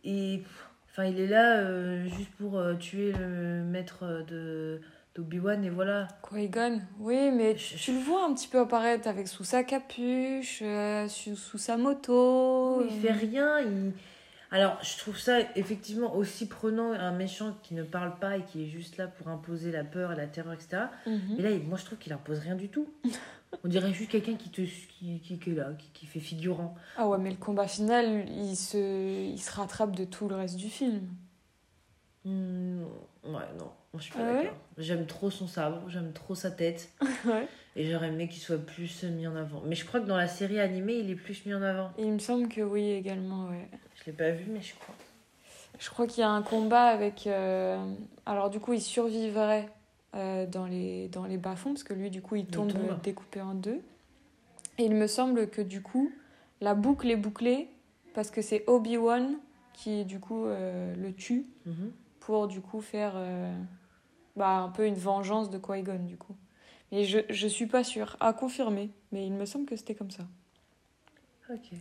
Et, enfin, il est là euh, juste pour euh, tuer le maître de d'Obi-Wan, et voilà. Qui-Gon, oui, mais Je- tu le vois un petit peu apparaître avec sous sa capuche, euh, sous, sous sa moto. Il fait rien. Il... Alors, je trouve ça effectivement aussi prenant un méchant qui ne parle pas et qui est juste là pour imposer la peur et la terreur, etc. Mhm. Mais là, moi, je trouve qu'il impose rien du tout. On dirait juste quelqu'un qui, te, qui, qui, qui est là, qui, qui fait figurant. Ah ouais, mais le combat final, il se, il se rattrape de tout le reste du film. Hmm, ouais, non, moi, je suis pas Ah ouais. J'aime trop son sabre, j'aime trop sa tête. ouais. Et j'aurais aimé qu'il soit plus mis en avant. Mais je crois que dans la série animée, il est plus mis en avant. Il me semble que oui également, ouais. Je l'ai pas vu, mais je crois. Je crois qu'il y a un combat avec. euh, Alors, du coup, il survivrait euh, dans les, dans les bas-fonds, parce que lui, du coup, il tombe, tombe. euh, découpé en deux. Et il me semble que, du coup, la boucle est bouclée, parce que c'est Obi-Wan qui, du coup, euh, le tue Mhm. pour, du coup, faire bah, un peu une vengeance de Qui-Gon, du coup. Mais je, je suis pas sûre, à confirmer, mais il me semble que c'était comme ça. Ok.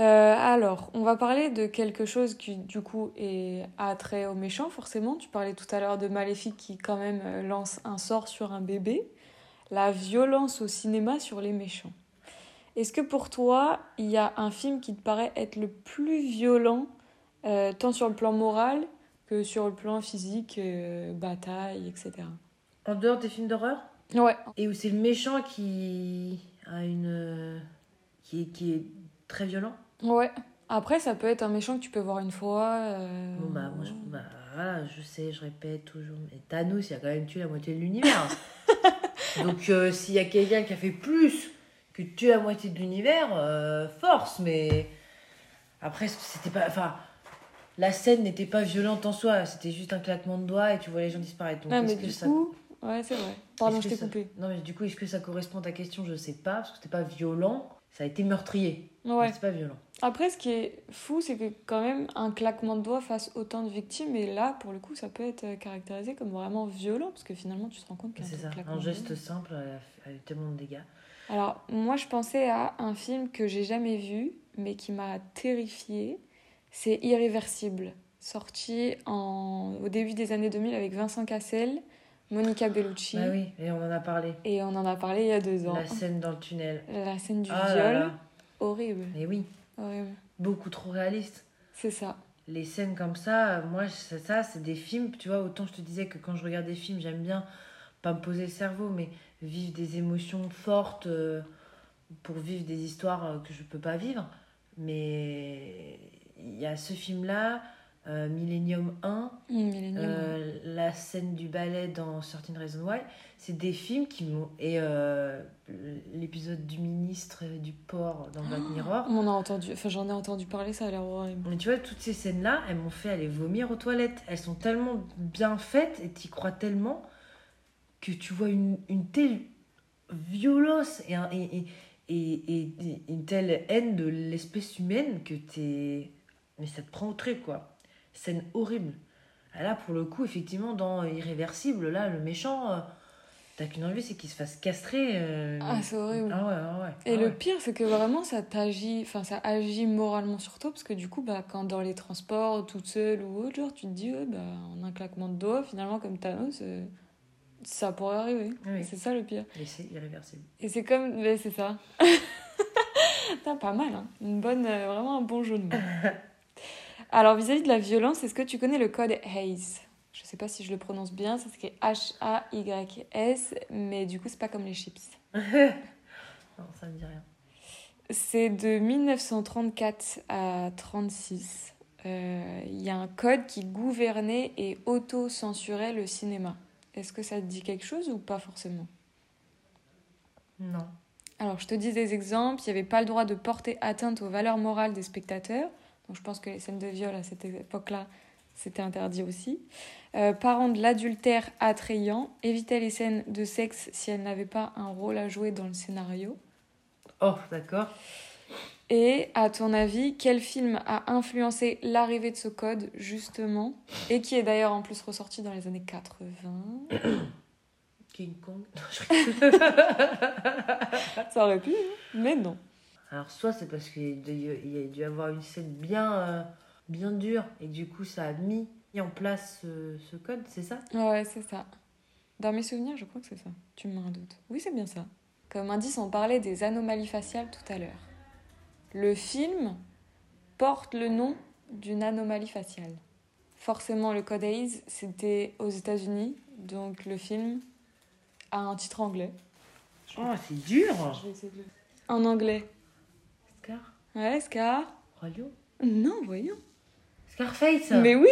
Euh, alors, on va parler de quelque chose qui, du coup, est attrait aux méchants, forcément. Tu parlais tout à l'heure de Maléfique qui, quand même, euh, lance un sort sur un bébé. La violence au cinéma sur les méchants. Est-ce que pour toi, il y a un film qui te paraît être le plus violent, euh, tant sur le plan moral que sur le plan physique, euh, bataille, etc. En dehors des films d'horreur? Ouais, Et où c'est le méchant qui a une. euh, qui est, qui est très violent? Ouais. Après, ça peut être un méchant que tu peux voir une fois. euh, Bon, bah, moi, je, bah, voilà, je sais, je répète toujours. Mais Thanos, il a quand même tué la moitié de l'univers. Donc, euh, s'il y a quelqu'un qui a fait plus que tuer la moitié de l'univers, euh, force, mais. Après, c'était pas. Enfin, la scène n'était pas violente en soi, c'était juste un claquement de doigts et tu vois les gens disparaître. Donc, Ah, mais du ça- coup, ouais, c'est vrai. Pardon, je t'ai ça- coupé. Non, mais du coup, est-ce que ça correspond à ta question? Je sais pas, parce que c'était pas violent. Ça a été meurtrier. Ouais. C'est pas violent. Après, ce qui est fou, c'est que quand même, un claquement de doigts fasse autant de victimes, et là, pour le coup, ça peut être euh, caractérisé comme vraiment violent, parce que finalement, tu te rends compte qu'un C'est ça. claquement Un de geste simple a eu tellement de dégâts. Alors, moi, je pensais à un film que j'ai jamais vu, mais qui m'a terrifiée. C'est Irréversible, sorti en... au début des années 2000 avec Vincent Cassel, Monica Bellucci, Ah oui, et on en a parlé. et on en a parlé il y a deux ans. La scène dans le tunnel. La scène du Ah viol, là. horrible, Et oui, horrible. beaucoup trop réaliste. C'est ça. Les scènes comme ça, euh, moi, c'est ça, c'est des films. Tu vois, autant je te disais que quand je regarde des films, j'aime bien pas me poser le cerveau, mais vivre des émotions fortes euh, pour vivre des histoires euh, que je peux pas vivre. Mais il y a ce film-là, euh, Millennium 1, Mmh, Millennium. Euh, la scène du ballet dans Certain Reason Why, c'est des films qui m'ont. Et euh, l'épisode du ministre du port dans Black Mirror. On a entendu, enfin j'en ai entendu parler, ça a l'air horrible. Mais tu vois, toutes ces scènes-là, elles m'ont fait aller vomir aux toilettes. Elles sont tellement bien faites et t'y crois tellement que tu vois une, une telle violence et, un- et, et une telle haine de l'espèce humaine que t'es. Mais ça te prend au trait, quoi. Scène horrible. Ah, Là, pour le coup, effectivement, dans Irréversible, là, le méchant, euh, t'as qu'une envie, c'est qu'il se fasse castrer. euh, Ah, c'est horrible. Ah ouais, ah ouais. Et ah le ouais. pire, c'est que vraiment, ça t'agit, enfin, ça agit moralement sur toi, parce que du coup, bah, quand dans les transports, toute seule ou autre, genre, tu te dis, ouais, bah, en un claquement de doigts, finalement, comme Thanos, euh, Ça pourrait arriver. Oui. C'est ça le pire. Mais c'est irréversible. Et c'est comme. mais c'est ça. T'as pas mal, hein. Une bonne, euh, vraiment un bon jeu de mots. Alors, vis-à-vis de la violence, est-ce que tu connais le code Hayes Je sais pas si je le prononce bien, ça s'écrit H-A-Y-S, mais du coup, c'est pas comme les chips. Non, ça me dit rien. C'est de 1934 à 36. Euh, Il y a un code qui gouvernait et auto-censurait le cinéma. Est-ce que ça te dit quelque chose ou pas forcément? Non. Alors, je te dis des exemples. Il n'y avait pas le droit de porter atteinte aux valeurs morales des spectateurs. Donc, je pense que les scènes de viol à cette époque-là, c'était interdit aussi. Euh, parents de l'adultère attrayant, éviter les scènes de sexe si elles n'avaient pas un rôle à jouer dans le scénario. Oh, d'accord. Et à ton avis, quel film a influencé l'arrivée de ce code, justement, et qui est d'ailleurs en plus ressorti dans les années 80 King Kong? Non, je Ça aurait pu, hein, mais non. Alors, soit c'est parce qu'il y a dû- avoir une scène bien, euh, bien dure et du coup, ça a mis en place ce, ce code, c'est ça? Ouais, c'est ça. Dans mes souvenirs, je crois que c'est ça. Tu me mets un doute. Oui, c'est bien ça. Comme indice, on parlait des anomalies faciales tout à l'heure. Le film porte le nom d'une anomalie faciale. Forcément, le code Hayes, c'était aux États-Unis, donc le film a un titre anglais. Oh, c'est dur Je vais essayer de le- En anglais. Ouais, Scar Lion Non, voyons. Scarface Mais oui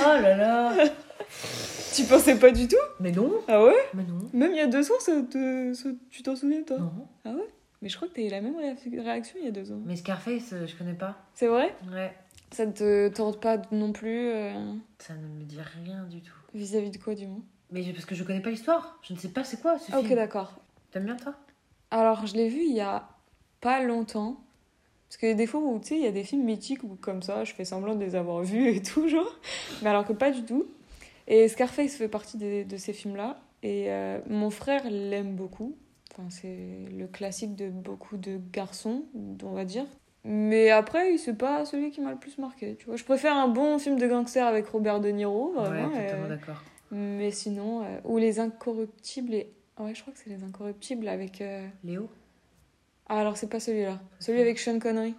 Oh là là Tu pensais pas du tout Mais non Ah ouais Mais non Même il y a deux ans, ça te- ça- tu t'en souviens, toi Non. Mais je crois que t'as eu la même réa- réaction il y a deux ans. Mais Scarface, euh, je connais pas. C'est vrai Ouais. Ça ne te tente pas non plus euh, Ça ne me dit rien du tout. vis-à-vis de quoi, du moins Mais parce que je connais pas l'histoire. Je ne sais pas c'est quoi ce Ah, ok, d'accord. T'aimes bien toi? Alors, je l'ai vu il y a pas longtemps. Parce que des fois où, tu sais, il y a des films mythiques où, comme ça, je fais semblant de les avoir vus et tout, genre. Mais alors que pas du tout. Et Scarface fait partie de ces films-là. Et euh, mon frère l'aime beaucoup. Enfin, c'est le classique de beaucoup de garçons, on va dire. Mais après, c'est pas celui qui m'a le plus marqué, tu vois. Je préfère un bon film de gangster avec Robert De Niro, vraiment. Ouais, et- totalement d'accord. Mais sinon, euh, ou Les Incorruptibles et... Ouais, je crois que c'est Les Incorruptibles avec... euh, Léo Ah, alors c'est pas celui-là. Celui avec Sean Connery.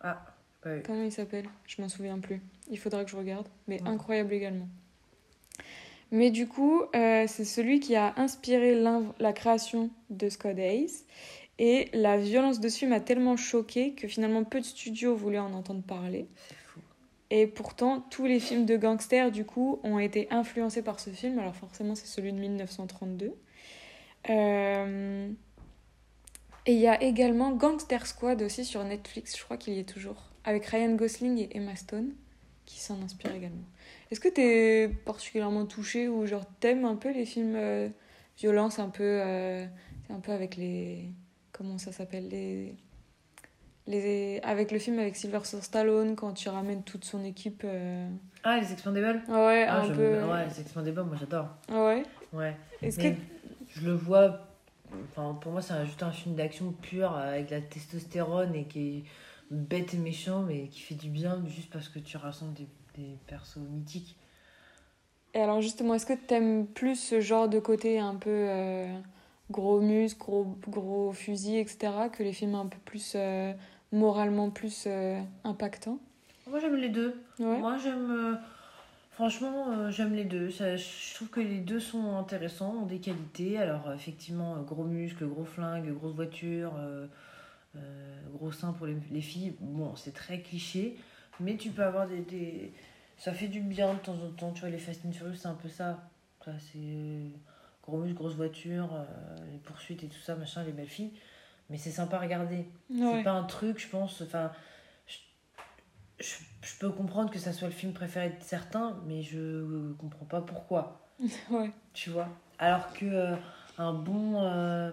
Ah, ouais. Comment il s'appelle? Je m'en souviens plus. Il faudra que je regarde. Mais Ouais. incroyable également. Mais du coup, euh, c'est celui qui a inspiré la création de Scott Hayes. Et la violence de ce film a tellement choqué que finalement peu de studios voulaient en entendre parler. C'est fou. Et pourtant, tous les films de gangsters, du coup, ont été influencés par ce film. Alors forcément, c'est celui de 1932. Euh, Et il y a également Gangster Squad aussi sur Netflix, je crois qu'il y est toujours, avec Ryan Gosling et Emma Stone, qui s'en inspirent également. Est-ce que t'es particulièrement touché ou genre t'aimes un peu les films euh, violence, un peu, euh, un peu avec les... Comment ça s'appelle les... Les, avec le film avec Sylvester Stallone quand il ramène toute son équipe euh, Ah, les Expandables ah ouais ah, un peu Ouais, les Expandables, moi j'adore. ah ouais? Ouais. est-ce que je le vois. Enfin, pour moi, c'est juste un film d'action pur euh, avec la testostérone et qui est bête et méchant, mais qui fait du bien juste parce que tu rassembles des, des persos mythiques. Et alors justement, est-ce que t'aimes plus ce genre de côté un peu euh, gros muscles, gros, gros fusil, etc., que les films un peu plus euh, moralement plus euh, impactants? Moi, j'aime les deux. Ouais. Moi, j'aime. Franchement, euh, j'aime les deux. Ça, je trouve que les deux sont intéressants, ont des qualités. Alors, euh, effectivement, euh, gros muscles, gros flingues, grosse voiture, euh, euh, gros seins pour les, les filles. Bon, c'est très cliché, mais tu peux avoir des, des- Ça fait du bien de temps en temps. Tu vois, les Fast and Furious, c'est un peu ça. Ça, c'est gros muscles, grosse voiture, les poursuites et tout ça, machin, les belles filles. Mais c'est sympa à regarder. Ouais. C'est pas un truc, je pense. Enfin, je, peux comprendre que ça soit le film préféré de certains, mais je comprends pas pourquoi. Ouais. Tu vois Alors que euh, un bon. euh,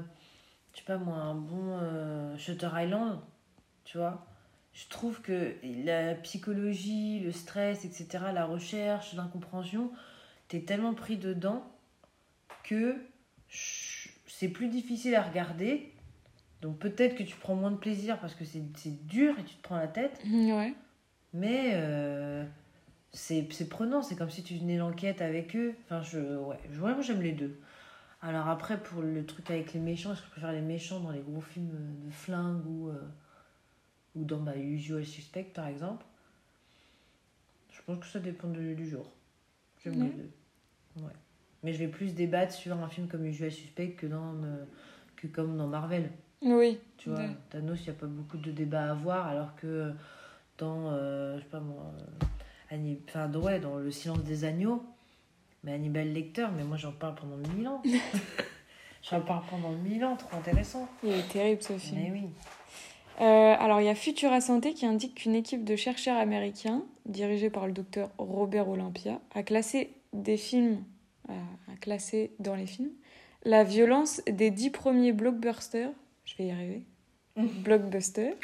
je sais pas moi, un bon euh, Shutter Island, tu vois je trouve que la psychologie, le stress, etc., la recherche, l'incompréhension, t'es tellement pris dedans que c'est plus difficile à regarder. Donc peut-être que tu prends moins de plaisir parce que c'est dur et tu te prends la tête. Ouais. Mais euh, c'est prenant, c'est comme si tu venais l'enquête avec eux. Enfin, je, ouais, vraiment j'aime les deux. Alors après, pour le truc avec les méchants, est-ce que je préfère les méchants dans les gros films de flingue ou, euh, ou dans bah, Usual Suspect par exemple? Je pense que ça dépend de- du jour. J'aime les deux. Ouais. Mais je vais plus débattre sur un film comme Usual Suspect que, dans, euh, que comme dans Marvel. Oui. Tu vois. Thanos, il n'y a pas beaucoup de débats à avoir, alors que dans, euh, je sais pas moi, euh, Anni- enfin, ouais, dans Le Silence des Agneaux, mais Hannibal Lecter, mais moi j'en parle pendant mille ans. j'en parle pendant mille ans, trop intéressant. Il est terrible ce film. Mais oui. Euh, alors, il y a Futura Santé qui indique qu'une équipe de chercheurs américains, dirigée par le docteur Robert Olympia, a classé des films, euh, a classé dans les films, la violence des dix premiers blockbusters, je vais y arriver, blockbusters,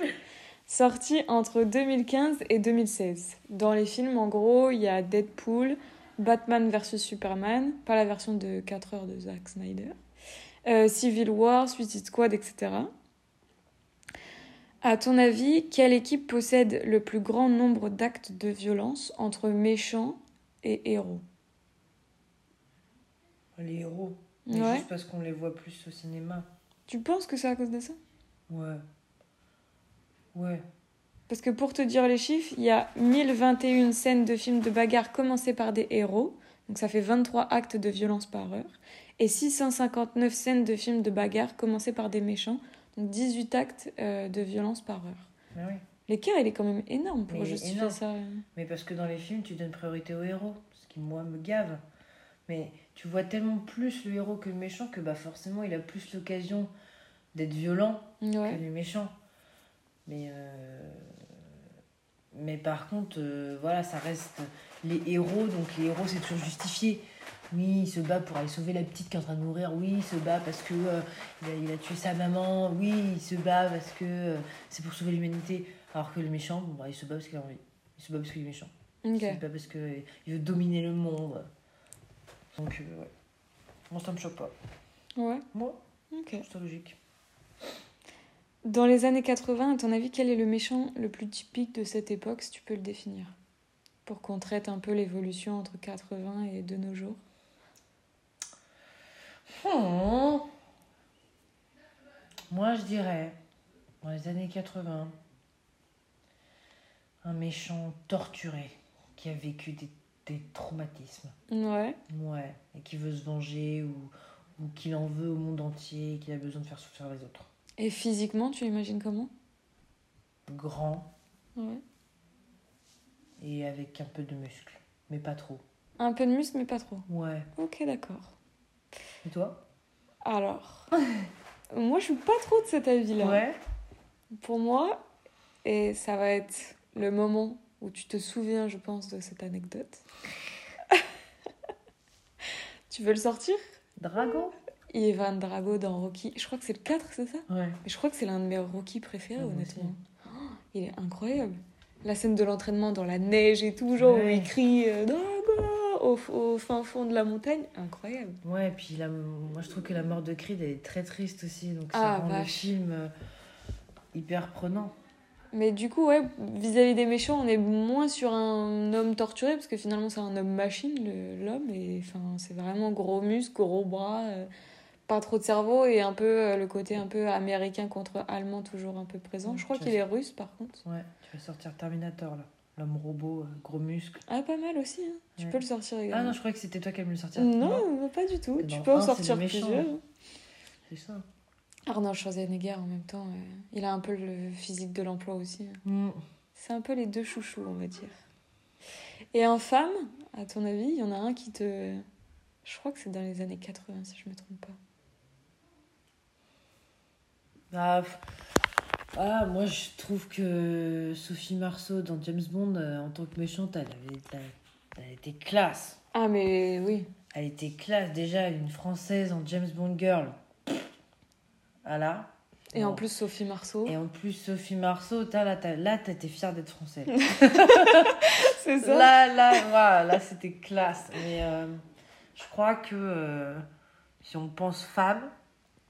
sortis entre 2015 et 2016. Dans les films, en gros, il y a Deadpool, Batman vs Superman, pas la version de 4 heures de Zack Snyder, euh, Civil War, Suicide Squad, etc. À ton avis, quelle équipe possède le plus grand nombre d'actes de violence entre méchants et héros? Les héros. Mais Ouais. juste parce qu'on les voit plus au cinéma. Tu penses que c'est à cause de ça? Ouais. Ouais. Parce que pour te dire les chiffres, il y a 1021 scènes de films de bagarre commencées par des héros, donc ça fait 23 actes de violence par heure, et 659 scènes de films de bagarre commencées par des méchants, donc 18 actes euh, de violence par heure. Mais oui. L'écart, il est quand même énorme pour Mais justifier énorme. ça. Mais parce que dans les films, tu donnes priorité au héros. Ce qui, moi, me gave. Mais tu vois tellement plus le héros que le méchant que bah, forcément, il a plus l'occasion d'être violent que Ouais. les méchants. Mais, euh, mais par contre, euh, voilà, ça reste les héros. Donc les héros, c'est toujours justifié. Oui, il se bat pour aller sauver la petite qui est en train de mourir. Oui, il se bat parce que euh, il, a, il a tué sa maman. Oui, il se bat parce que c'est pour sauver l'humanité. Alors que le méchant, bon, bah, il se bat parce qu'il a envie. Il se bat parce qu'il est méchant. Ok. C'est pas parce qu'il veut dominer le monde. Donc, ouais. Moi, ça me choque pas. Ouais. Moi, Ok. je trouve ça logique. Dans les années 80, à ton avis, quel est le méchant le plus typique de cette époque, si tu peux le définir? Pour qu'on traite un peu l'évolution entre 80 et de nos jours. Hmm. Moi, je dirais, dans les années 80, un méchant torturé qui a vécu des, des traumatismes. Ouais. Ouais. Et qui veut se venger ou, ou qu'il en veut au monde entier et qu'il a besoin de faire souffrir les autres. Et physiquement, tu imagines comment? Grand Ouais. et avec un peu de muscle. Mais pas trop. Un peu de muscle, mais pas trop. Ouais. Ok, d'accord. Et toi? Alors, moi, je suis pas trop de cet avis-là. Ouais. Pour moi, et ça va être le moment où tu te souviens, je pense, de cette anecdote. tu veux le sortir? Dragon? Ivan Drago dans Rocky. Je crois que c'est le 4, c'est ça? Ouais. Mais je crois que c'est l'un de mes Rocky préférés, Ah, honnêtement. Oh, il est incroyable. La scène de l'entraînement dans la neige et tout, genre où il crie euh, Drago au, au fin fond de la montagne, incroyable. Ouais, et puis la, moi je trouve que la mort de Creed elle est très triste aussi, donc ça Ah, rend le film euh, hyper prenant. Mais du coup, ouais, vis-à-vis des méchants, on est moins sur un homme torturé, parce que finalement, c'est un homme machine, l'homme, et enfin, c'est vraiment gros muscles, gros bras, euh, pas trop de cerveau, et un peu euh, le côté un peu américain contre allemand toujours un peu présent. Je crois qu'il est russe, par contre. Ouais, tu vas sortir Terminator là. L'homme robot, euh, gros muscle. Ah, pas mal aussi, hein. tu peux le sortir Ah également. non, je croyais que c'était toi qui allais me le sortir. Non, pas du tout. Dans Tu le peux en sortir plusieurs. hein. C'est ça. Arnold Schwarzenegger, en même temps, euh, il a un peu le physique de l'emploi aussi. hein. Mm. C'est un peu les deux chouchous, on va dire. Et en femme, à ton avis, il y en a un qui te... Je crois que c'est dans les années 80, si je me trompe pas. Ah, pff. Ah, moi je trouve que Sophie Marceau dans James Bond, euh, en tant que méchante, elle, avait, elle, elle était classe. Ah, mais oui. Elle était classe. Déjà, une française en James Bond Girl. Voilà. Et en plus, Sophie Marceau. Et en plus, Sophie Marceau, t'as, là, t'as, là, t'étais fière d'être française. C'est ça Là, là, voilà, là, c'était classe. Mais euh, je crois que euh, si on pense femme,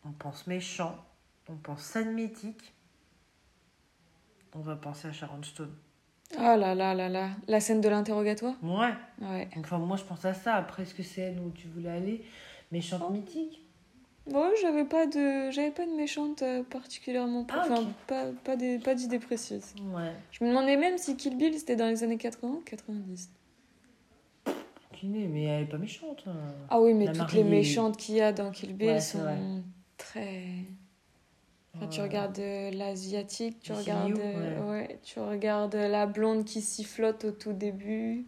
on pense méchant, on pense scène mythique, on va penser à Sharon Stone. Oh là là là là. La scène de l'interrogatoire? Ouais. Ouais. Enfin, moi, je pense à ça. Après, est-ce que c'est elle où tu voulais aller? Méchante mythique Ouais, j'avais pas de, j'avais pas de méchante euh, particulièrement. Ah, enfin, pas, pas, des, pas d'idée précise. Ouais. Je me demandais même si Kill Bill c'était dans les années 80 ou 90. Aucune idée, mais elle est pas méchante. hein. Ah oui, mais La toutes les méchantes qu'il y a dans Kill Bill Ouais, sont vrai. très. Enfin, tu Ouais. regardes euh, l'asiatique, tu regardes, euh, ouais. ouais, tu regardes la blonde qui sifflote au tout début.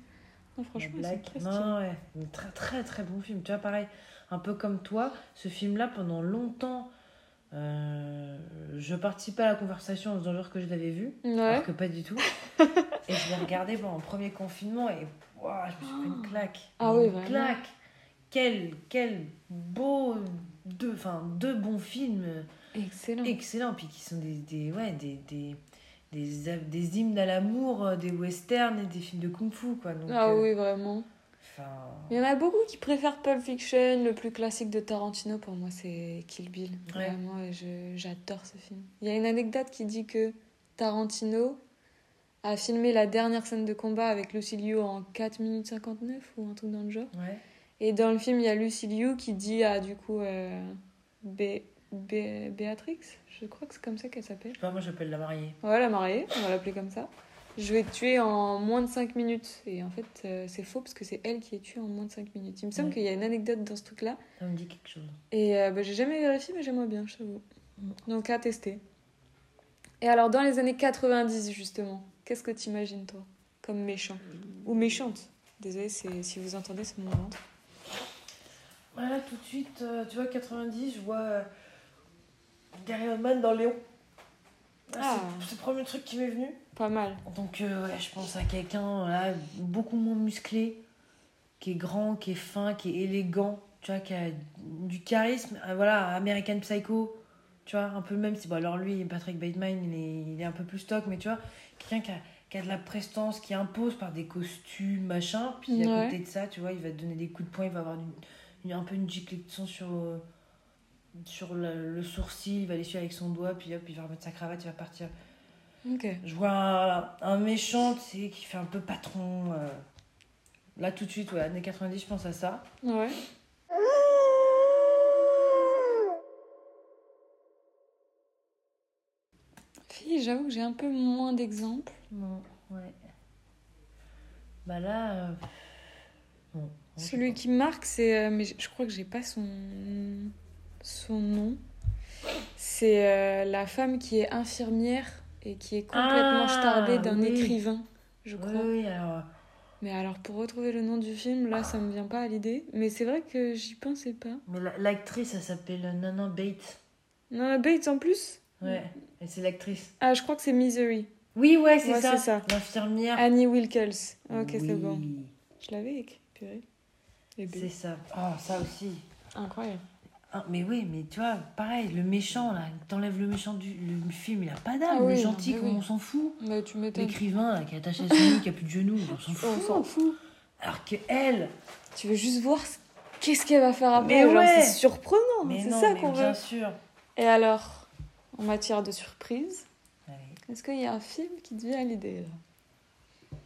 Non, franchement, c'est très Non, ouais. Très, très, très bon film. Tu vois, pareil, un peu comme toi, ce film-là, pendant longtemps, euh, je participais à la conversation en se disant genre que je l'avais vu. Ouais. Alors que pas du tout. et je l'ai regardé pendant le premier confinement et ouah, je me suis pris une claque. Ah oui, une vraiment. claque. Quel, quel beau deux, enfin, deux bons films Excellent. excellents, puis qui sont des, des, ouais, des, des, des, des hymnes à l'amour, euh, des westerns et des films de kung-fu. Quoi. Donc, Ah euh, oui, vraiment. enfin, Il y en a beaucoup qui préfèrent Pulp Fiction. Le plus classique de Tarantino, pour moi, c'est Kill Bill. Ouais. Vraiment, j'adore ce film. Il y a une anecdote qui dit que Tarantino a filmé la dernière scène de combat avec Lucy Liu en 4 minutes 59 ou un truc dans le genre. ouais. Et dans le film, il y a Lucy Liu qui dit à, du coup, euh, Bé- Bé- Béatrix, je crois que c'est comme ça qu'elle s'appelle. Je sais pas, moi j'appelle la mariée. Ouais, la mariée, on va l'appeler comme ça. Je vais te tuer en moins de 5 minutes. Et en fait, euh, c'est faux parce que c'est elle qui est tuée en moins de 5 minutes. Il me semble Ouais. qu'il y a une anecdote dans ce truc-là. Ça me dit quelque chose. Et euh, bah, j'ai jamais vérifié, mais j'aimerais bien, je t'avoue. Mm. Donc à tester. Et alors, dans les années 90, justement, qu'est-ce que tu imagines, toi, comme méchant Ou méchante? Désolée, si vous entendez, c'est mon ventre. Voilà, tout de suite, euh, tu vois, 90, je vois euh, Gary Oldman dans Léon. Ah, Ah. C'est le premier truc qui m'est venu. Pas mal. Donc, euh, ouais, je pense à quelqu'un là, beaucoup moins musclé, qui est grand, qui est fin, qui est élégant, tu vois, qui a du charisme. Ah, voilà, American Psycho, tu vois, un peu le même. Si, bon, alors lui, Patrick Bateman, il est, il est un peu plus stock, mais tu vois, quelqu'un qui a, qui a de la prestance, qui impose par des costumes, machin. Puis à Ouais. côté de ça, tu vois, il va te donner des coups de poing, il va avoir une, une- un peu une giclée de son sur, euh, sur le, le sourcil, il va l'essuyer avec son doigt, puis hop, il va remettre sa cravate, il va partir. Je vois un, un méchant, tu sais, qui fait un peu patron. euh. Là, tout de suite, ouais, années 90, je pense à ça. Ouais. Fille, j'avoue que j'ai un peu moins d'exemples. Non, ouais. Bah là. euh. Celui qui marque, c'est. euh, mais je crois que j'ai pas son. Son nom. C'est euh, la femme qui est infirmière et qui est complètement Ah, starbée d'un oui. écrivain, je Oui, crois. oui, alors. Mais alors, pour retrouver le nom du film, là, ça me vient pas à l'idée. Mais c'est vrai que j'y pensais pas. Mais la- l'actrice, elle s'appelle Nana Bates. Non, Bates en plus? Ouais, et c'est l'actrice. Ah, je crois que c'est Misery. Oui, ouais, c'est Ouais, ça. c'est ça. L'infirmière. Annie Wilkels. Ok, c'est Oui, bon. Je l'avais écrit, purée. C'est ça. Oh, ça aussi. Incroyable. Ah, mais oui, mais tu vois, pareil, le méchant, là, t'enlèves le méchant du le film, il a pas d'âme. Ah oui, le non, gentil, mais comme oui. on s'en fout. Mais tu m'étonnes. L'écrivain, là, qui est attaché à son lit, qui a plus de genoux, on s'en fout. On s'en fout. Alors que elle, Tu veux juste voir ce- qu'est-ce qu'elle va faire après. Ouais. C'est surprenant. mais C'est non, ça mais qu'on bien veut. sûr. Et alors, en matière de surprise, est-ce qu'il y a un film qui te vient à l'idée là?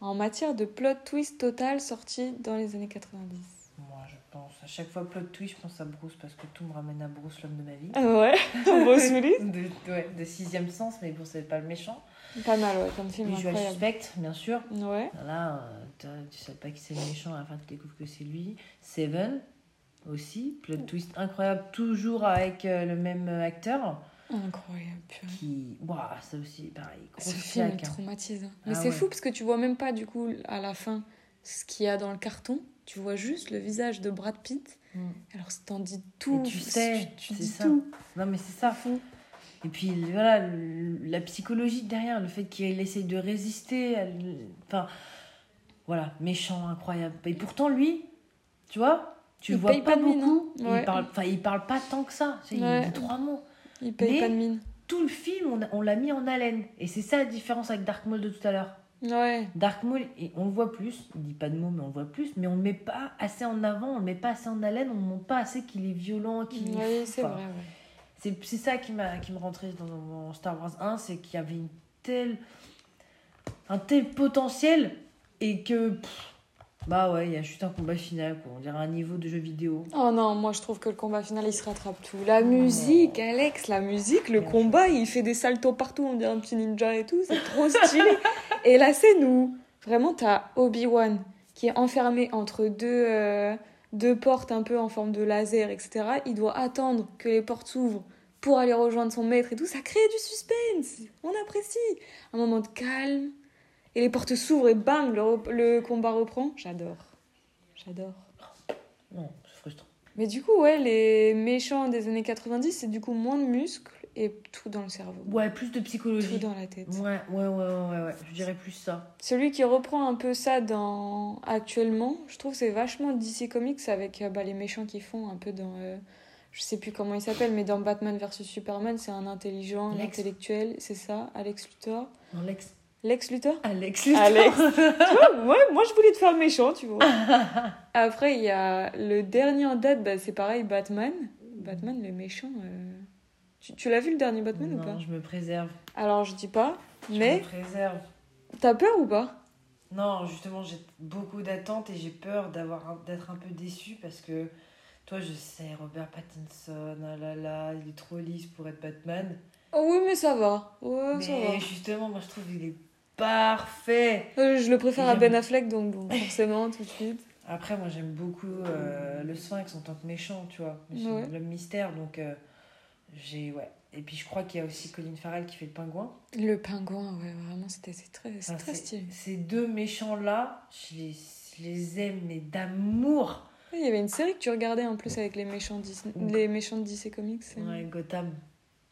En matière de plot twist total sorti dans les années 90. Moi, je pense, à chaque fois plot twist, je pense à Bruce parce que tout me ramène à Bruce, l'homme de ma vie. Ah ouais? Bruce Willis? De, ouais, de sixième sens, mais bon, c'est pas le méchant. Pas mal, ouais, comme film incroyable. Suspect, bien sûr. Ouais. Là, euh, tu sais pas qui c'est le méchant, à la fin tu découvres que c'est lui. Seven, aussi, plot twist incroyable, toujours avec euh, le même acteur. Incroyable. Qui, Ouah, ça aussi, pareil, Ce film est claque. hein. traumatisant. Mais Ah c'est ouais. fou parce que tu vois même pas du coup à la fin ce qu'il y a dans le carton. Tu vois juste le visage de Brad Pitt. Mm. Alors t'en dit tout. Et tu sais, tu, dis ça. tout. Non, mais c'est ça. Fou. Et puis voilà, le- la psychologie derrière, le fait qu'il essaye de résister. Enfin, voilà, méchant, incroyable. Et pourtant, lui, tu vois, tu Il vois paye pas, de mine, beaucoup. hein. Ouais. Il, parle, il parle pas tant que ça. Tu sais, Ouais. Il dit trois mots. Il paye Mais- pas de mine. Tout le film, on, on l'a mis en haleine. Et c'est ça la différence avec Dark Maul de tout à l'heure. Ouais. Dark Maul, on le voit plus, il dit pas de mots, mais on le voit plus, mais on le met pas assez en avant, on le met pas assez en haleine, on ne montre pas assez qu'il est violent, qu'il est Oui, fou, c'est vrai. ouais. c'est c'est ça qui m'a qui me rentrait dans, dans Star Wars 1, c'est qu'il y avait une telle un tel potentiel et que pff, Bah ouais, il y a juste un combat final, quoi. On dirait un niveau de jeu vidéo. Oh non, moi je trouve que le combat final il se rattrape tout. La musique, Alex, la musique, le combat, il fait des saltos partout, on dirait un petit ninja et tout, c'est trop stylé. et là c'est nous. Vraiment, t'as Obi-Wan qui est enfermé entre deux, euh, deux portes un peu en forme de laser, etc. Il doit attendre que les portes s'ouvrent pour aller rejoindre son maître et tout. Ça crée du suspense. On apprécie. Un moment de calme. Et les portes s'ouvrent et bam, le, combat reprend. J'adore. J'adore. Non, c'est frustrant. Mais du coup, ouais, les méchants des années 90, c'est du coup moins de muscles et tout dans le cerveau. Ouais, plus de Tout psychologie. dans la tête. Ouais, ouais, ouais, ouais, ouais. Je dirais plus ça. Celui qui reprend un peu ça dans actuellement, je trouve c'est vachement DC Comics avec euh, bah, les méchants qui font un peu dans euh, je sais plus comment il s'appelle mais dans Batman vs Superman, c'est un intelligent, un intellectuel, c'est ça, Alex Luthor. Non, Lex. Luthor Alex. Alex. tu vois, ouais, moi je voulais te faire méchant, tu vois. Après, il y a le dernier en date, bah, c'est pareil, Batman. Batman, le méchant. euh, Tu, tu l'as vu le dernier Batman ou non, pas? je me préserve. Alors, je dis pas, Je mais me préserve. t'as peur ou pas? Non, justement, j'ai beaucoup d'attentes et j'ai peur d'avoir d'être un peu déçue parce que toi, je sais, Robert Pattinson, ah là là, il est trop lisse pour être Batman. Oh oui, mais ça va. Ouais, ça va. Mais justement, moi, je trouve qu'il est parfait. Euh, Je le préfère à. Ben Affleck, donc bon, forcément, tout de suite. Après, moi, j'aime beaucoup euh, le Sphinx en tant que méchant, tu vois. Ouais. L'homme mystère, donc euh, j'ai. Ouais. Et puis, je crois qu'il y a aussi Colin Farrell qui fait le pingouin. Le pingouin, ouais, vraiment, c'était très, Enfin, très stylé. Ces deux méchants-là, je les, je les aime, mais d'amour. Il y avait une série que tu regardais en plus avec les méchants, Disney- les méchants de DC Comics. c'est Ouais, Gotham,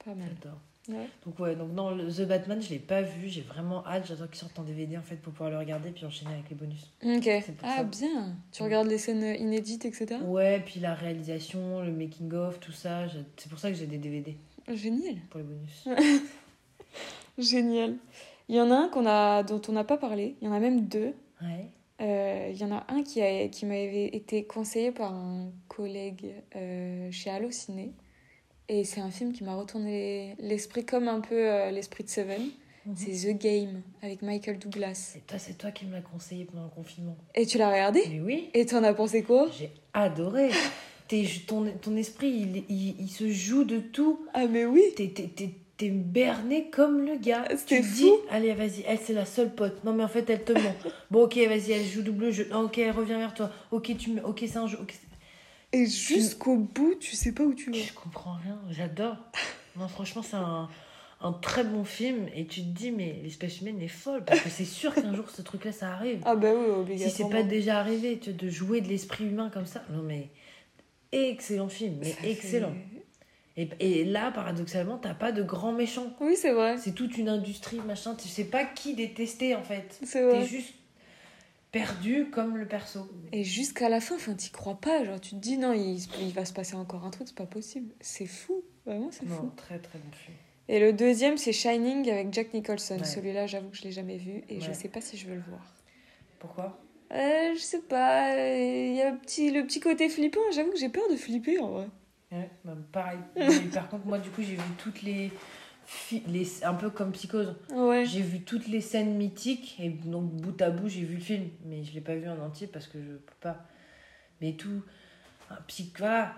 Pas mal. j'adore. Ouais. Donc ouais, donc le- The Batman, je l'ai pas vu, j'ai vraiment hâte, j'attends qu'il sorte en DVD en fait pour pouvoir le regarder puis enchaîner avec les bonus. Ok. Ah, ça. bien. Tu Ouais. regardes les scènes inédites, etc. Ouais, puis la réalisation, le making of, tout ça, je- c'est pour ça que j'ai des DVD Génial. pour les bonus. Génial. Il y en a un qu'on a, dont on n'a pas parlé. Il y en a même deux. Ouais. Euh, Il y en a un qui, a, qui m'avait été conseillé par un collègue euh, chez Allociné. Et c'est un film qui m'a retourné l'esprit comme un peu euh, l'esprit de Seven. Mhm. C'est The Game avec Michael Douglas. Et toi, c'est toi qui me l'as conseillé pendant le confinement. Et tu l'as regardé? Mais oui, Et t'en as pensé quoi? J'ai adoré. T'es- ton, ton esprit, il, il, il se joue de tout. Ah mais oui T'es, berné comme le gars. Tu te fou. dis, allez, vas-y, elle, c'est la seule pote. Non, mais en fait, elle te ment. Bon, ok, vas-y, elle joue double jeu. Ok, elle revient vers toi. Ok, tu me... ok, c'est un jeu. Et jusqu'au bout, tu sais pas où tu vas. Je comprends rien, j'adore. Non, franchement, c'est un, un très bon film. Et tu te dis, mais l'espèce humaine est folle. Parce que c'est sûr qu'un jour, ce truc-là, ça arrive. Ah bah oui, si c'est obligatoirement. pas déjà arrivé, tu vois, de jouer de l'esprit humain comme ça. Non, mais excellent film, mais Ça fait- excellent. Et, et là, paradoxalement, t'as pas de grands méchants. Oui, c'est vrai. C'est toute une industrie, machin. Tu sais pas qui détester, en fait. C'est T'es vrai. juste perdu comme le perso. Et jusqu'à la fin, enfin, t'y crois pas. Genre, tu te dis, non, il, il va se passer encore un truc, c'est pas possible. C'est fou. Vraiment, c'est Non, fou. très très bon film. Et le deuxième, c'est Shining avec Jack Nicholson. Ouais. Celui-là, j'avoue que je l'ai jamais vu et je Ouais. sais pas si je veux le voir. Pourquoi? Euh, je sais pas. Il y a le petit, le petit côté flippant. J'avoue que j'ai peur de flipper en vrai. Ouais, bah, pareil. Mais par contre, moi, du coup, j'ai vu toutes les, les. Un peu comme Psychose. Ouais. J'ai vu toutes les scènes mythiques. Et donc, bout à bout, j'ai vu le film. Mais je l'ai pas vu en entier parce que je peux pas. Mais tout. Un voilà.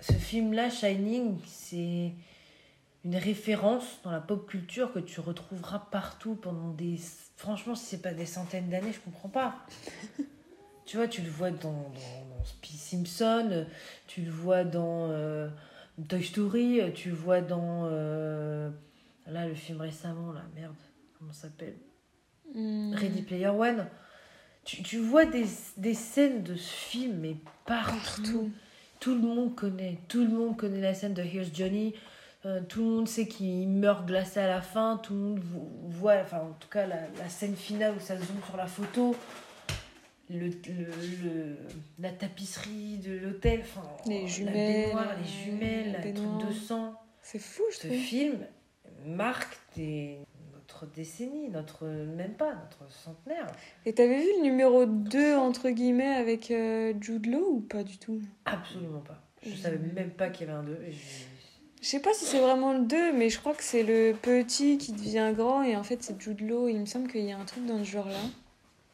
Ce film-là, Shining, c'est une référence dans la pop culture que tu retrouveras partout pendant des. Franchement, si c'est pas des centaines d'années, je comprends pas. tu vois, tu le vois dans, dans, Simpson, tu le vois dans euh, Toy Story, euh, tu vois dans. euh, là, le film récemment, là, merde, comment ça s'appelle? Hmm. Ready Player One. Tu, tu vois des, des scènes de ce film, mais partout. Partout. Tout le monde connaît. Tout le monde connaît la scène de Here's Johnny. Euh, tout le monde sait qu'il meurt glacé à la fin. Tout le monde vo- voit, enfin, en tout cas, la, la scène finale où ça zoome sur la photo. Le, le, le- la tapisserie de l'hôtel. Enfin, Les la jumelles, baignoire, euh, les jumelles, la le truc baignoire. de sang. C'est fou, je Ce trouve. film marque des- notre décennie, notre même pas, notre centenaire. Et t'avais vu le numéro 2, entre guillemets, avec euh, Jude Law ou pas du tout? Absolument pas. Je Mhm. savais même pas qu'il y avait un 2. Je sais pas si c'est vraiment le 2, mais je crois que c'est le petit qui devient grand et en fait c'est Jude Law. Il me semble qu'il y a un truc dans ce genre-là.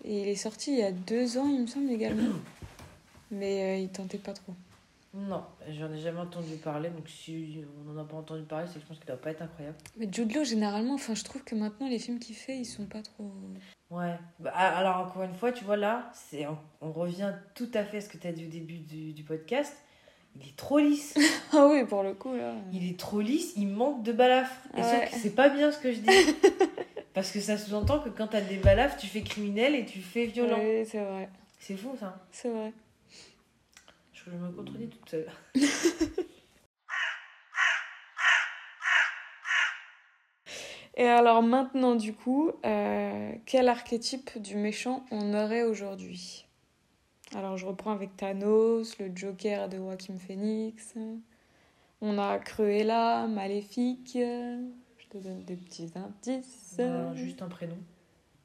Et il est sorti il y a deux ans, il me semble également. Mais euh, il tentait pas trop. Non, j'en ai jamais entendu parler, donc si on n'en a pas entendu parler, c'est que je pense qu'il doit pas être incroyable. Mais Jude Law, généralement, enfin, je trouve que maintenant, les films qu'il fait, ils sont pas trop. Ouais. Bah, alors, encore une fois, tu vois, là, c'est on, on revient tout à fait à ce que tu as dit au début du, du podcast. Il est trop lisse. ah oui, pour le coup, là. Il est trop lisse, il manque de balafre. Et ça, Ouais. c'est pas bien ce que je dis. Parce que ça sous-entend que quand t'as des balafres, tu fais criminel et tu fais violent. Oui, c'est vrai. C'est fou, ça. C'est vrai. Je, je me contredis toute seule. Et alors maintenant, du coup, euh, quel archétype du méchant on aurait aujourd'hui? Alors je reprends avec Thanos, le Joker de Joaquin Phoenix. On a Cruella, Maléfique. Je te donne des petits indices. Voilà, juste un prénom.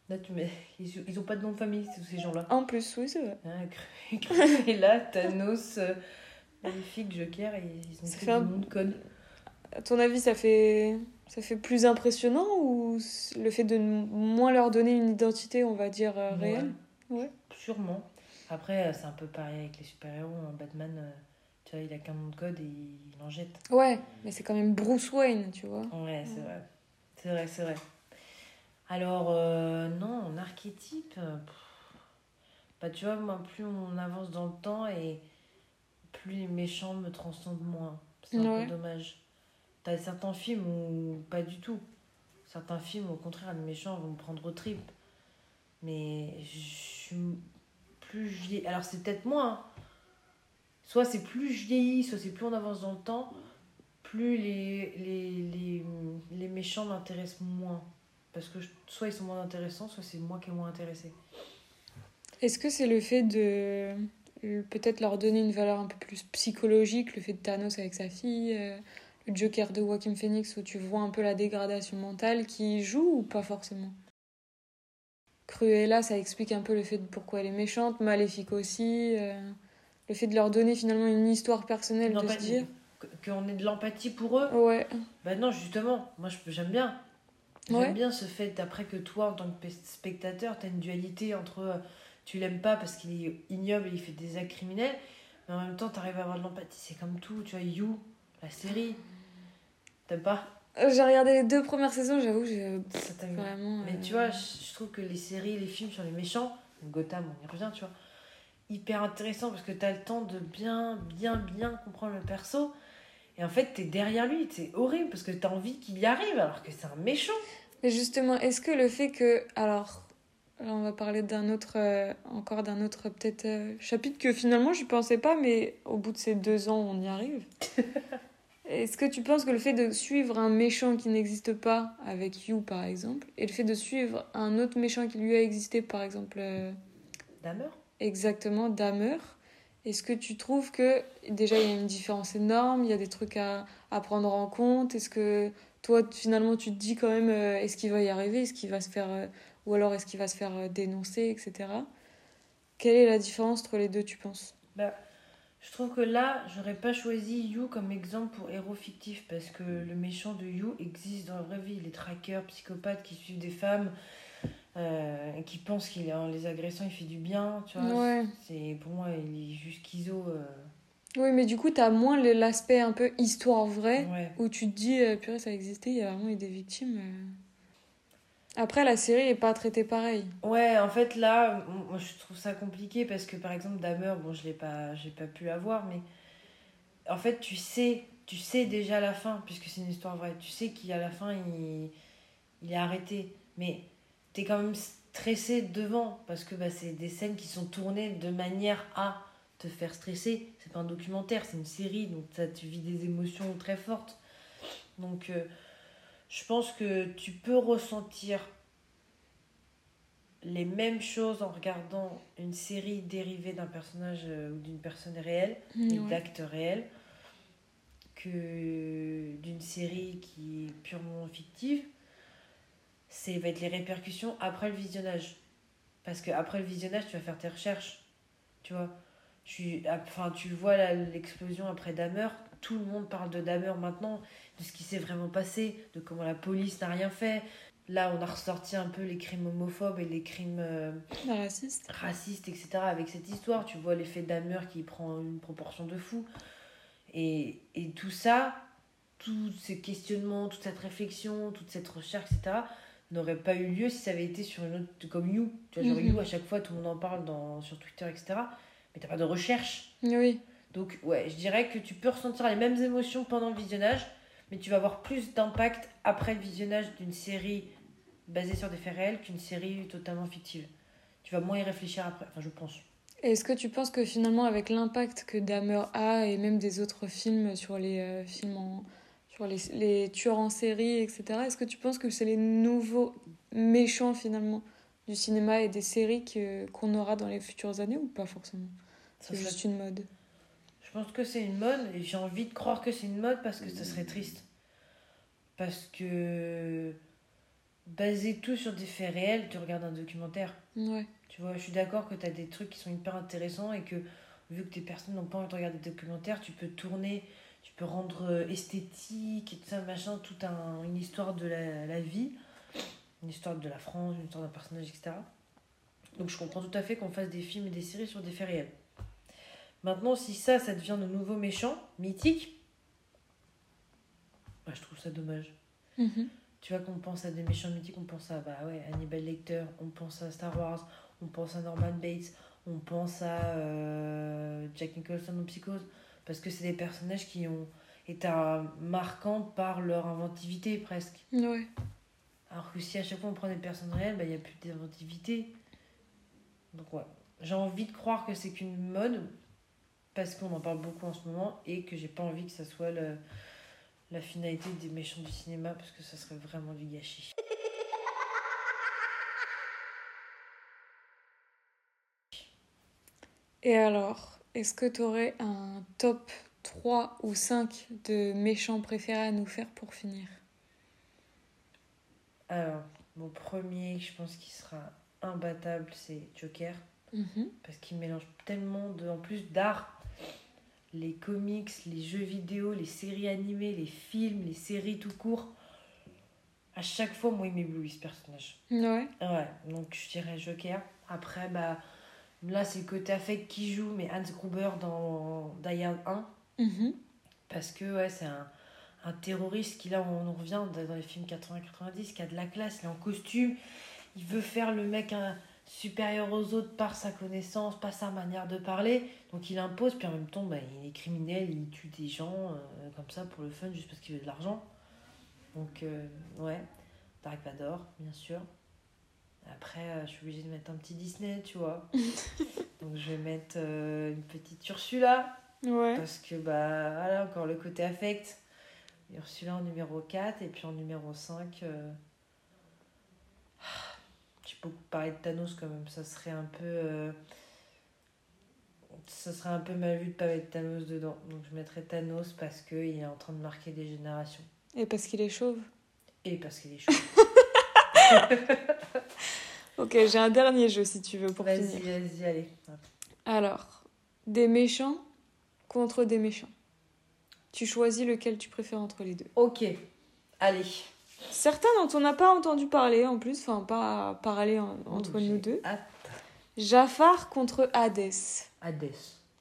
Là, tu mets... ils, ils ont pas de nom de famille, tous ces gens-là. En plus, oui, c'est vrai. Hein, Cru- Cruella, Thanos, euh, Maléfique, Joker, et ils ont fait un- noms de code. À ton avis, ça fait, ça fait plus impressionnant ou le fait de moins leur donner une identité, on va dire, euh, réelle? Ouais. Sûrement. Après, euh, c'est un peu pareil avec les super-héros. hein. Batman, euh, tu vois, il a qu'un nom de code et il en jette. Ouais, mais c'est quand même Bruce Wayne, tu vois. Ouais, c'est vrai. C'est vrai, c'est vrai. Alors, euh, non, en archétype, euh, pff, bah, tu vois, moi, plus on avance dans le temps et plus les méchants me transcendent moins. C'est un Ouais. peu dommage. T'as certains films où pas du tout. Certains films, au contraire, les méchants vont me prendre aux tripes. Mais je suis plus. Alors, c'est peut-être moi. hein. Soit c'est plus je vieillis, soit c'est plus on avance dans le temps plus les, les, les, les méchants m'intéressent moins. Parce que soit ils sont moins intéressants, soit c'est moi qui est moins intéressé. Est-ce que c'est le fait de peut-être leur donner une valeur un peu plus psychologique, le fait de Thanos avec sa fille, euh, le Joker de Joaquin Phoenix où tu vois un peu la dégradation mentale qui joue ou pas forcément? Cruella, ça explique un peu le fait de pourquoi elle est méchante, Maléfique aussi, euh, le fait de leur donner finalement une histoire personnelle, de se dire Qu'on ait de l'empathie pour eux. ouais, Bah non, justement, moi je- j'aime bien. J'aime Ouais. bien ce fait, après que toi, en tant que pe- spectateur, t'as une dualité entre euh, tu l'aimes pas parce qu'il est ignoble et il fait des actes criminels, mais en même temps, t'arrives à avoir de l'empathie. C'est comme tout, tu vois, You, la série. T'aimes pas? Euh, J'ai regardé les deux premières saisons, j'avoue j'ai Ça t'a- vraiment. Mais euh, tu vois, je, je trouve que les séries, les films sur les méchants, Gotham, on y revient, tu vois, hyper intéressant parce que t'as le temps de bien, bien, bien comprendre le perso. Et en fait, t'es derrière lui, c'est horrible parce que t'as envie qu'il y arrive alors que c'est un méchant. Mais justement, est-ce que le fait que. Alors, là, on va parler d'un autre. euh, encore d'un autre, peut-être, euh, chapitre que finalement, je pensais pas, mais au bout de ces deux ans, on y arrive. est-ce que tu penses que le fait de suivre un méchant qui n'existe pas, avec You par exemple, et le fait de suivre un autre méchant qui lui a existé, par exemple, euh, exactement, Dahmer, est-ce que tu trouves que déjà il y a une différence énorme, il y a des trucs à, à prendre en compte? Est-ce que toi finalement tu te dis quand même euh, est-ce qu'il va y arriver? Est-ce qu'il va se faire euh, ou alors est-ce qu'il va se faire euh, dénoncer, etc. Quelle est la différence entre les deux, tu penses? Bah, je trouve que là, j'aurais pas choisi You comme exemple pour héros fictif parce que le méchant de You existe dans la vraie vie. Les trackers, psychopathes qui suivent des femmes, euh, qui pensent qu'il en les agressant, il fait du bien, tu vois. Ouais. C'est pour moi, il est juste schizo. euh, Oui, mais du coup, t'as moins l'aspect un peu histoire vraie ouais. où tu te dis euh, purée, ça a existé, il y a vraiment eu des victimes. euh. Après, la série est pas traitée pareil. Ouais, en fait là, moi je trouve ça compliqué parce que par exemple Dahmer, bon je l'ai pas, j'ai pas pu avoir, mais en fait tu sais, tu sais déjà la fin puisque c'est une histoire vraie. Tu sais qu'à la fin il, il est arrêté, mais t'es quand même stressé devant parce que bah, c'est des scènes qui sont tournées de manière à te faire stresser. C'est pas un documentaire, c'est une série, donc ça, tu vis des émotions très fortes. Donc euh, je pense que tu peux ressentir les mêmes choses en regardant une série dérivée d'un personnage euh, ou d'une personne réelle et Ouais. d'actes réels que d'une série qui est purement fictive. C'est va être les répercussions après le visionnage. Parce que après le visionnage, tu vas faire tes recherches. Tu vois tu, enfin, tu vois l'explosion après Dahmer. Tout le monde parle de Dahmer maintenant, de ce qui s'est vraiment passé, de comment la police n'a rien fait. Là, on a ressorti un peu les crimes homophobes et les crimes euh, Raciste. racistes, etc. avec cette histoire. Tu vois l'effet Dahmer qui prend une proportion de fou. Et, et tout ça, tous ces questionnements, toute cette réflexion, toute cette recherche, etc., n'aurait pas eu lieu si ça avait été sur une autre. comme You. Tu vois, genre Mhm. You, à chaque fois, tout le monde en parle dans, sur Twitter, etc. Mais t'as pas de recherche. Oui. Donc, ouais, je dirais que tu peux ressentir les mêmes émotions pendant le visionnage, mais tu vas avoir plus d'impact après le visionnage d'une série basée sur des faits réels qu'une série totalement fictive. Tu vas moins y réfléchir après, enfin, je pense. Est-ce que tu penses que finalement, avec l'impact que Dahmer a et même des autres films sur les euh, films en- sur les, les tueurs en série, etc., est-ce que tu penses que c'est les nouveaux méchants finalement du cinéma et des séries qu'on aura dans les futures années ou pas forcément? C'est serait- juste une mode. Je pense que c'est une mode et j'ai envie de croire que c'est une mode parce que ça serait triste. Parce que baser tout sur des faits réels, tu regardes un documentaire. Ouais. Tu vois, je suis d'accord que tu as des trucs qui sont hyper intéressants et que vu que tes personnes n'ont pas envie de regarder des documentaires, tu peux tourner, tu peux rendre euh, esthétique et tout ça, machin, toute un, une histoire de la, la vie, une histoire de la France, une histoire d'un personnage, etc. Donc je comprends tout à fait qu'on fasse des films et des séries sur des faits réels. Maintenant, si ça, ça devient de nouveaux méchants, mythiques, bah, je trouve ça dommage. Mhm. Tu vois, qu'on pense à des méchants mythiques, on pense à bah ouais, Hannibal Lecter, on pense à Star Wars, on pense à Norman Bates, on pense à euh, Jack Nicholson en Psychose, parce que c'est des personnages qui ont été marquants par leur inventivité presque. Ouais. Alors que si à chaque fois on prend des personnes réelles, bah, il n'y a plus d'inventivité. Donc ouais, j'ai envie de croire que c'est qu'une mode, parce qu'on en parle beaucoup en ce moment, et que j'ai pas envie que ça soit le- la finalité des méchants du cinéma, parce que ça serait vraiment du gâchis. Et alors, est-ce que tu aurais un top 3 ou 5 de méchants préférés à nous faire pour finir? Alors, mon premier, je pense qu'il sera imbattable, c'est Joker. Mhm. parce qu'il mélange tellement de, en plus d'art, les comics, les jeux vidéo, les séries animées, les films, les séries tout court. À chaque fois, moi, il m'éblouit ce personnage. Ouais. Ouais, donc je dirais Joker. Après, bah, là, c'est le côté affect qui joue, mais Hans Gruber dans Die Hard 1. Mhm. Parce que, ouais, c'est un, un terroriste qui, là, on en revient dans les films 80-90, qui a de la classe, il est en costume. Il veut faire le mec un supérieur aux autres par sa connaissance, par sa manière de parler. Donc il impose, puis en même temps, bah, il est criminel, il tue des gens euh, comme ça pour le fun, juste parce qu'il veut de l'argent. Donc, euh, ouais, Dark Vador, bien sûr. Après, euh, je suis obligée de mettre un petit Disney, tu vois. Donc je vais mettre euh, une petite Ursula. Ouais. Parce que, bah, voilà, encore le côté affect. Ursula en numéro 4, et puis en numéro 5, euh, j'ai beaucoup parlé de Thanos quand même. Ça serait un peu. euh, Ça serait un peu mal vu de pas mettre Thanos dedans. Donc je mettrais Thanos parce qu'il est en train de marquer des générations. Et parce qu'il est chauve. Et parce qu'il est chaud. Ok, j'ai un dernier jeu si tu veux pour vas-y, finir. vas-y, allez. Alors, des méchants contre des méchants. Tu choisis lequel tu préfères entre les deux. Ok, allez. Certains dont on n'a pas entendu parler en plus, enfin pas parler en- entre Oh, nous deux. hâte. Jafar contre Hades. Hades.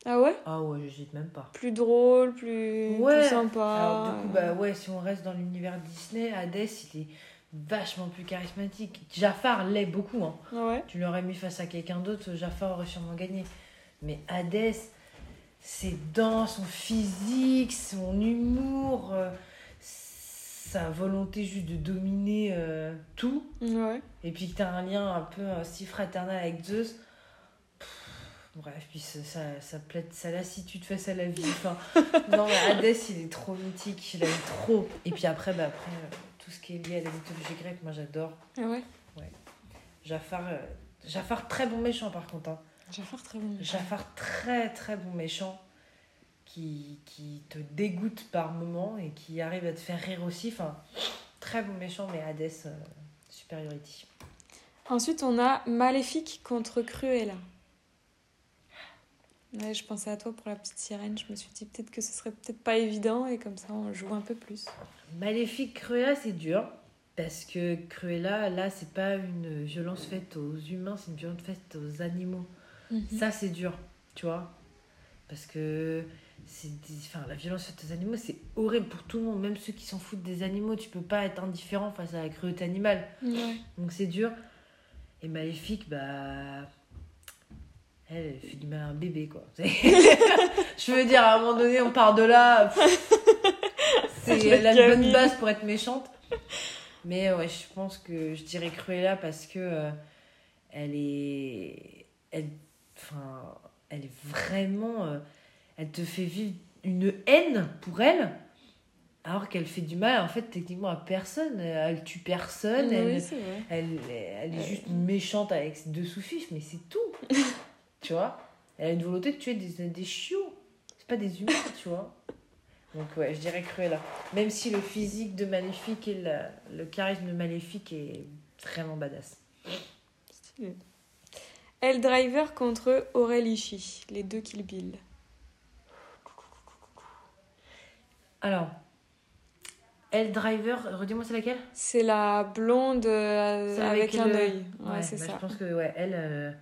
Ah ouais? Ah ouais, j'hésite même pas. Plus drôle, plus, Ouais. plus sympa. Alors, du coup, bah ouais, si on reste dans l'univers Disney, Hades, il est vachement plus charismatique. Jafar l'est beaucoup, hein. Ouais. Tu l'aurais mis face à quelqu'un d'autre, Jafar aurait sûrement gagné. Mais Hades, c'est dans son physique, son humour, euh, sa volonté juste de dominer euh, tout. Ouais. Et puis que tu as un lien un peu euh, si fraternel avec Zeus. Bref, puis ça, ça, ça, plaide sa lassitude face à la vie. Enfin, non, mais Hadès, il est trop mythique, il aime trop. Et puis après, bah, après euh, tout ce qui est lié à la mythologie grecque, moi j'adore. Ah ouais? Jafar, euh, Jafar, très bon méchant par contre. hein. Jafar très bon. Jafar, très très bon méchant. Qui, qui te dégoûte par moments et qui arrive à te faire rire aussi. Enfin, très bon méchant, mais Hadès, euh, superiority. Ensuite, on a Maléfique contre Cruella. Ouais, je pensais à toi pour la petite sirène. Je me suis dit peut-être que ce serait peut-être pas évident et comme ça on joue un peu plus. Maléfique Cruella, c'est dur. Parce que Cruella, là, c'est pas une violence faite aux humains, c'est une violence faite aux animaux. Mhm. Ça, c'est dur, tu vois. Parce que c'est enfin, la violence faite aux animaux, c'est horrible pour tout le monde, même ceux qui s'en foutent des animaux. Tu peux pas être indifférent face à la cruauté animale. Donc c'est dur. Et Maléfique, bah. Elle, elle fait du mal à un bébé, quoi. Je veux dire, à un moment donné, on part de là. pff, C'est, La bonne base pour être méchante. Mais ouais, je pense que je dirais Cruella parce que euh, elle est. Elle, enfin, elle est vraiment. euh, elle te fait vivre une haine pour elle. Alors qu'elle fait du mal, en fait, techniquement à personne. Elle tue personne. Oui, elle, vrai. elle, elle est Euh. juste méchante avec ses deux sous-fifs, mais c'est tout. tu vois? Elle a une volonté de tuer des, des chiots. C'est pas des humains, tu vois? Donc ouais, je dirais Cruella. Même si le physique de Maléfique et la- le charisme de Maléfique est vraiment badass. Stylé. Elle Driver contre Aurel Ishii, les deux Kill Bill. Alors, Elle Driver, redis-moi c'est laquelle? C'est la blonde euh, avec, un le- œil. Ouais, c'est bah, ça. Je pense que ouais, elle, euh,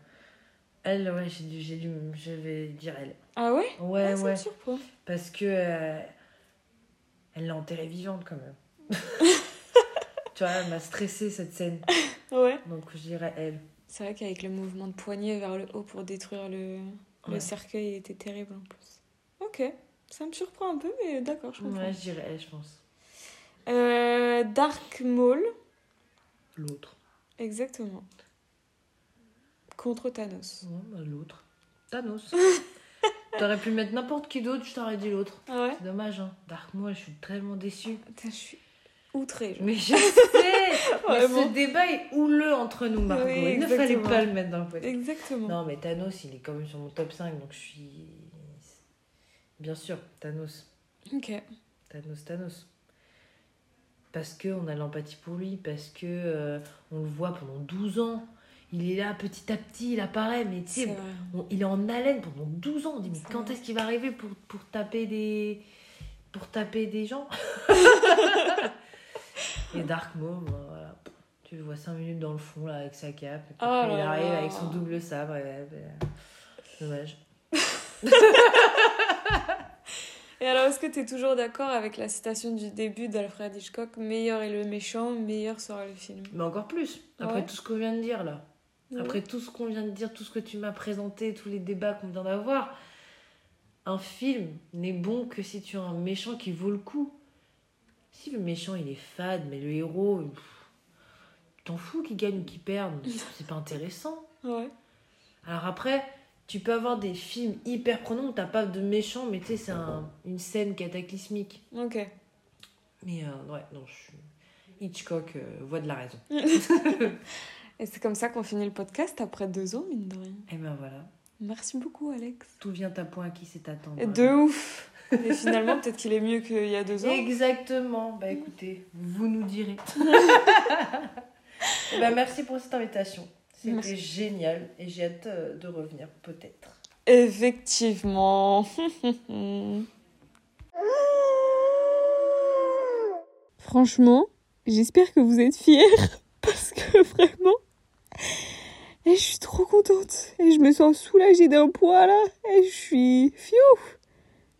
elle, ouais, j'ai dû, j'ai dû, je vais dire elle. Ah ouais? Ouais, Ah, Ça ouais. me surprend. Parce que euh, elle l'a enterrée vivante quand même. tu vois, elle m'a stressé cette scène. Ouais. Donc je dirais elle. C'est vrai qu'avec le mouvement de poignet vers le haut pour détruire le, le Ouais. cercueil était terrible en plus. Ok, ça me surprend un peu, mais d'accord, je comprends. Ouais, je dirais elle, je pense. Euh, Dark Maul, L'autre. exactement. Contre Thanos. Ouais, bah, l'autre. Thanos. T'aurais pu mettre n'importe qui d'autre, je t'aurais dit l'autre. Ah ouais C'est dommage, hein. Dark moi, je suis tellement déçue. Putain, je suis outrée. genre. Mais je sais Mais ce débat est houleux entre nous, Margot. Oui, il ne fallait pas le mettre dans le podcast. Exactement. Non, mais Thanos, il est quand même sur mon top 5, donc je suis. Bien sûr, Thanos. Ok. Thanos, Thanos. Parce qu'on a l'empathie pour lui, parce que euh, on le voit pendant 12 ans. Il est là petit à petit, il apparaît, mais tu sais, il est en haleine pendant 12 ans. On dit, mais quand est-ce qu'il va arriver pour, pour taper des. pour taper des gens? Et Dark Maul, bah, voilà. Tu le vois 5 minutes dans le fond, là, avec sa cape. Et puis Oh il arrive là. avec son double sabre. et- et- Dommage. Et alors, est-ce que tu es toujours d'accord avec la citation du début d'Alfred Hitchcock? Meilleur est le méchant, meilleur sera le film Mais encore plus, après Ouais. tout ce qu'on vient de dire là. Après tout ce qu'on vient de dire, tout ce que tu m'as présenté, tous les débats qu'on vient d'avoir, un film n'est bon que si tu as un méchant qui vaut le coup. Si le méchant il est fade, mais le héros, t'en fous qu'il gagne ou qu'il perde, c'est pas intéressant. Ouais. Alors après, tu peux avoir des films hyper prenants où t'as pas de méchant, mais tu sais, c'est un- une scène cataclysmique. Ok. Mais euh, ouais, non, je suis. Hitchcock euh, voit de la raison. Et c'est comme ça qu'on finit le podcast après deux ans, mine de rien. Et ben voilà. Merci beaucoup, Alex. Tout vient à point à qui c'est attendre. Et de ouf Et finalement, peut-être qu'il est mieux qu'il y a deux ans. Exactement. Bah écoutez, vous nous direz. Eh ben, merci pour cette invitation. C'était génial et j'ai hâte euh, de revenir peut-être. Effectivement. Franchement, j'espère que vous êtes fiers parce que vraiment, et je suis trop contente et je me sens soulagée d'un poids là et je suis fiou.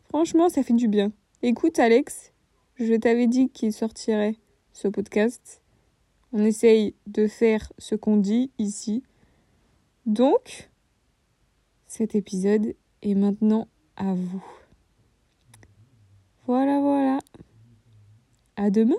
Franchement, ça fait du bien. Écoute Alex, je t'avais dit qu'il sortirait ce podcast. On essaye de faire ce qu'on dit ici. Donc, cet épisode est maintenant à vous. Voilà, voilà. À demain.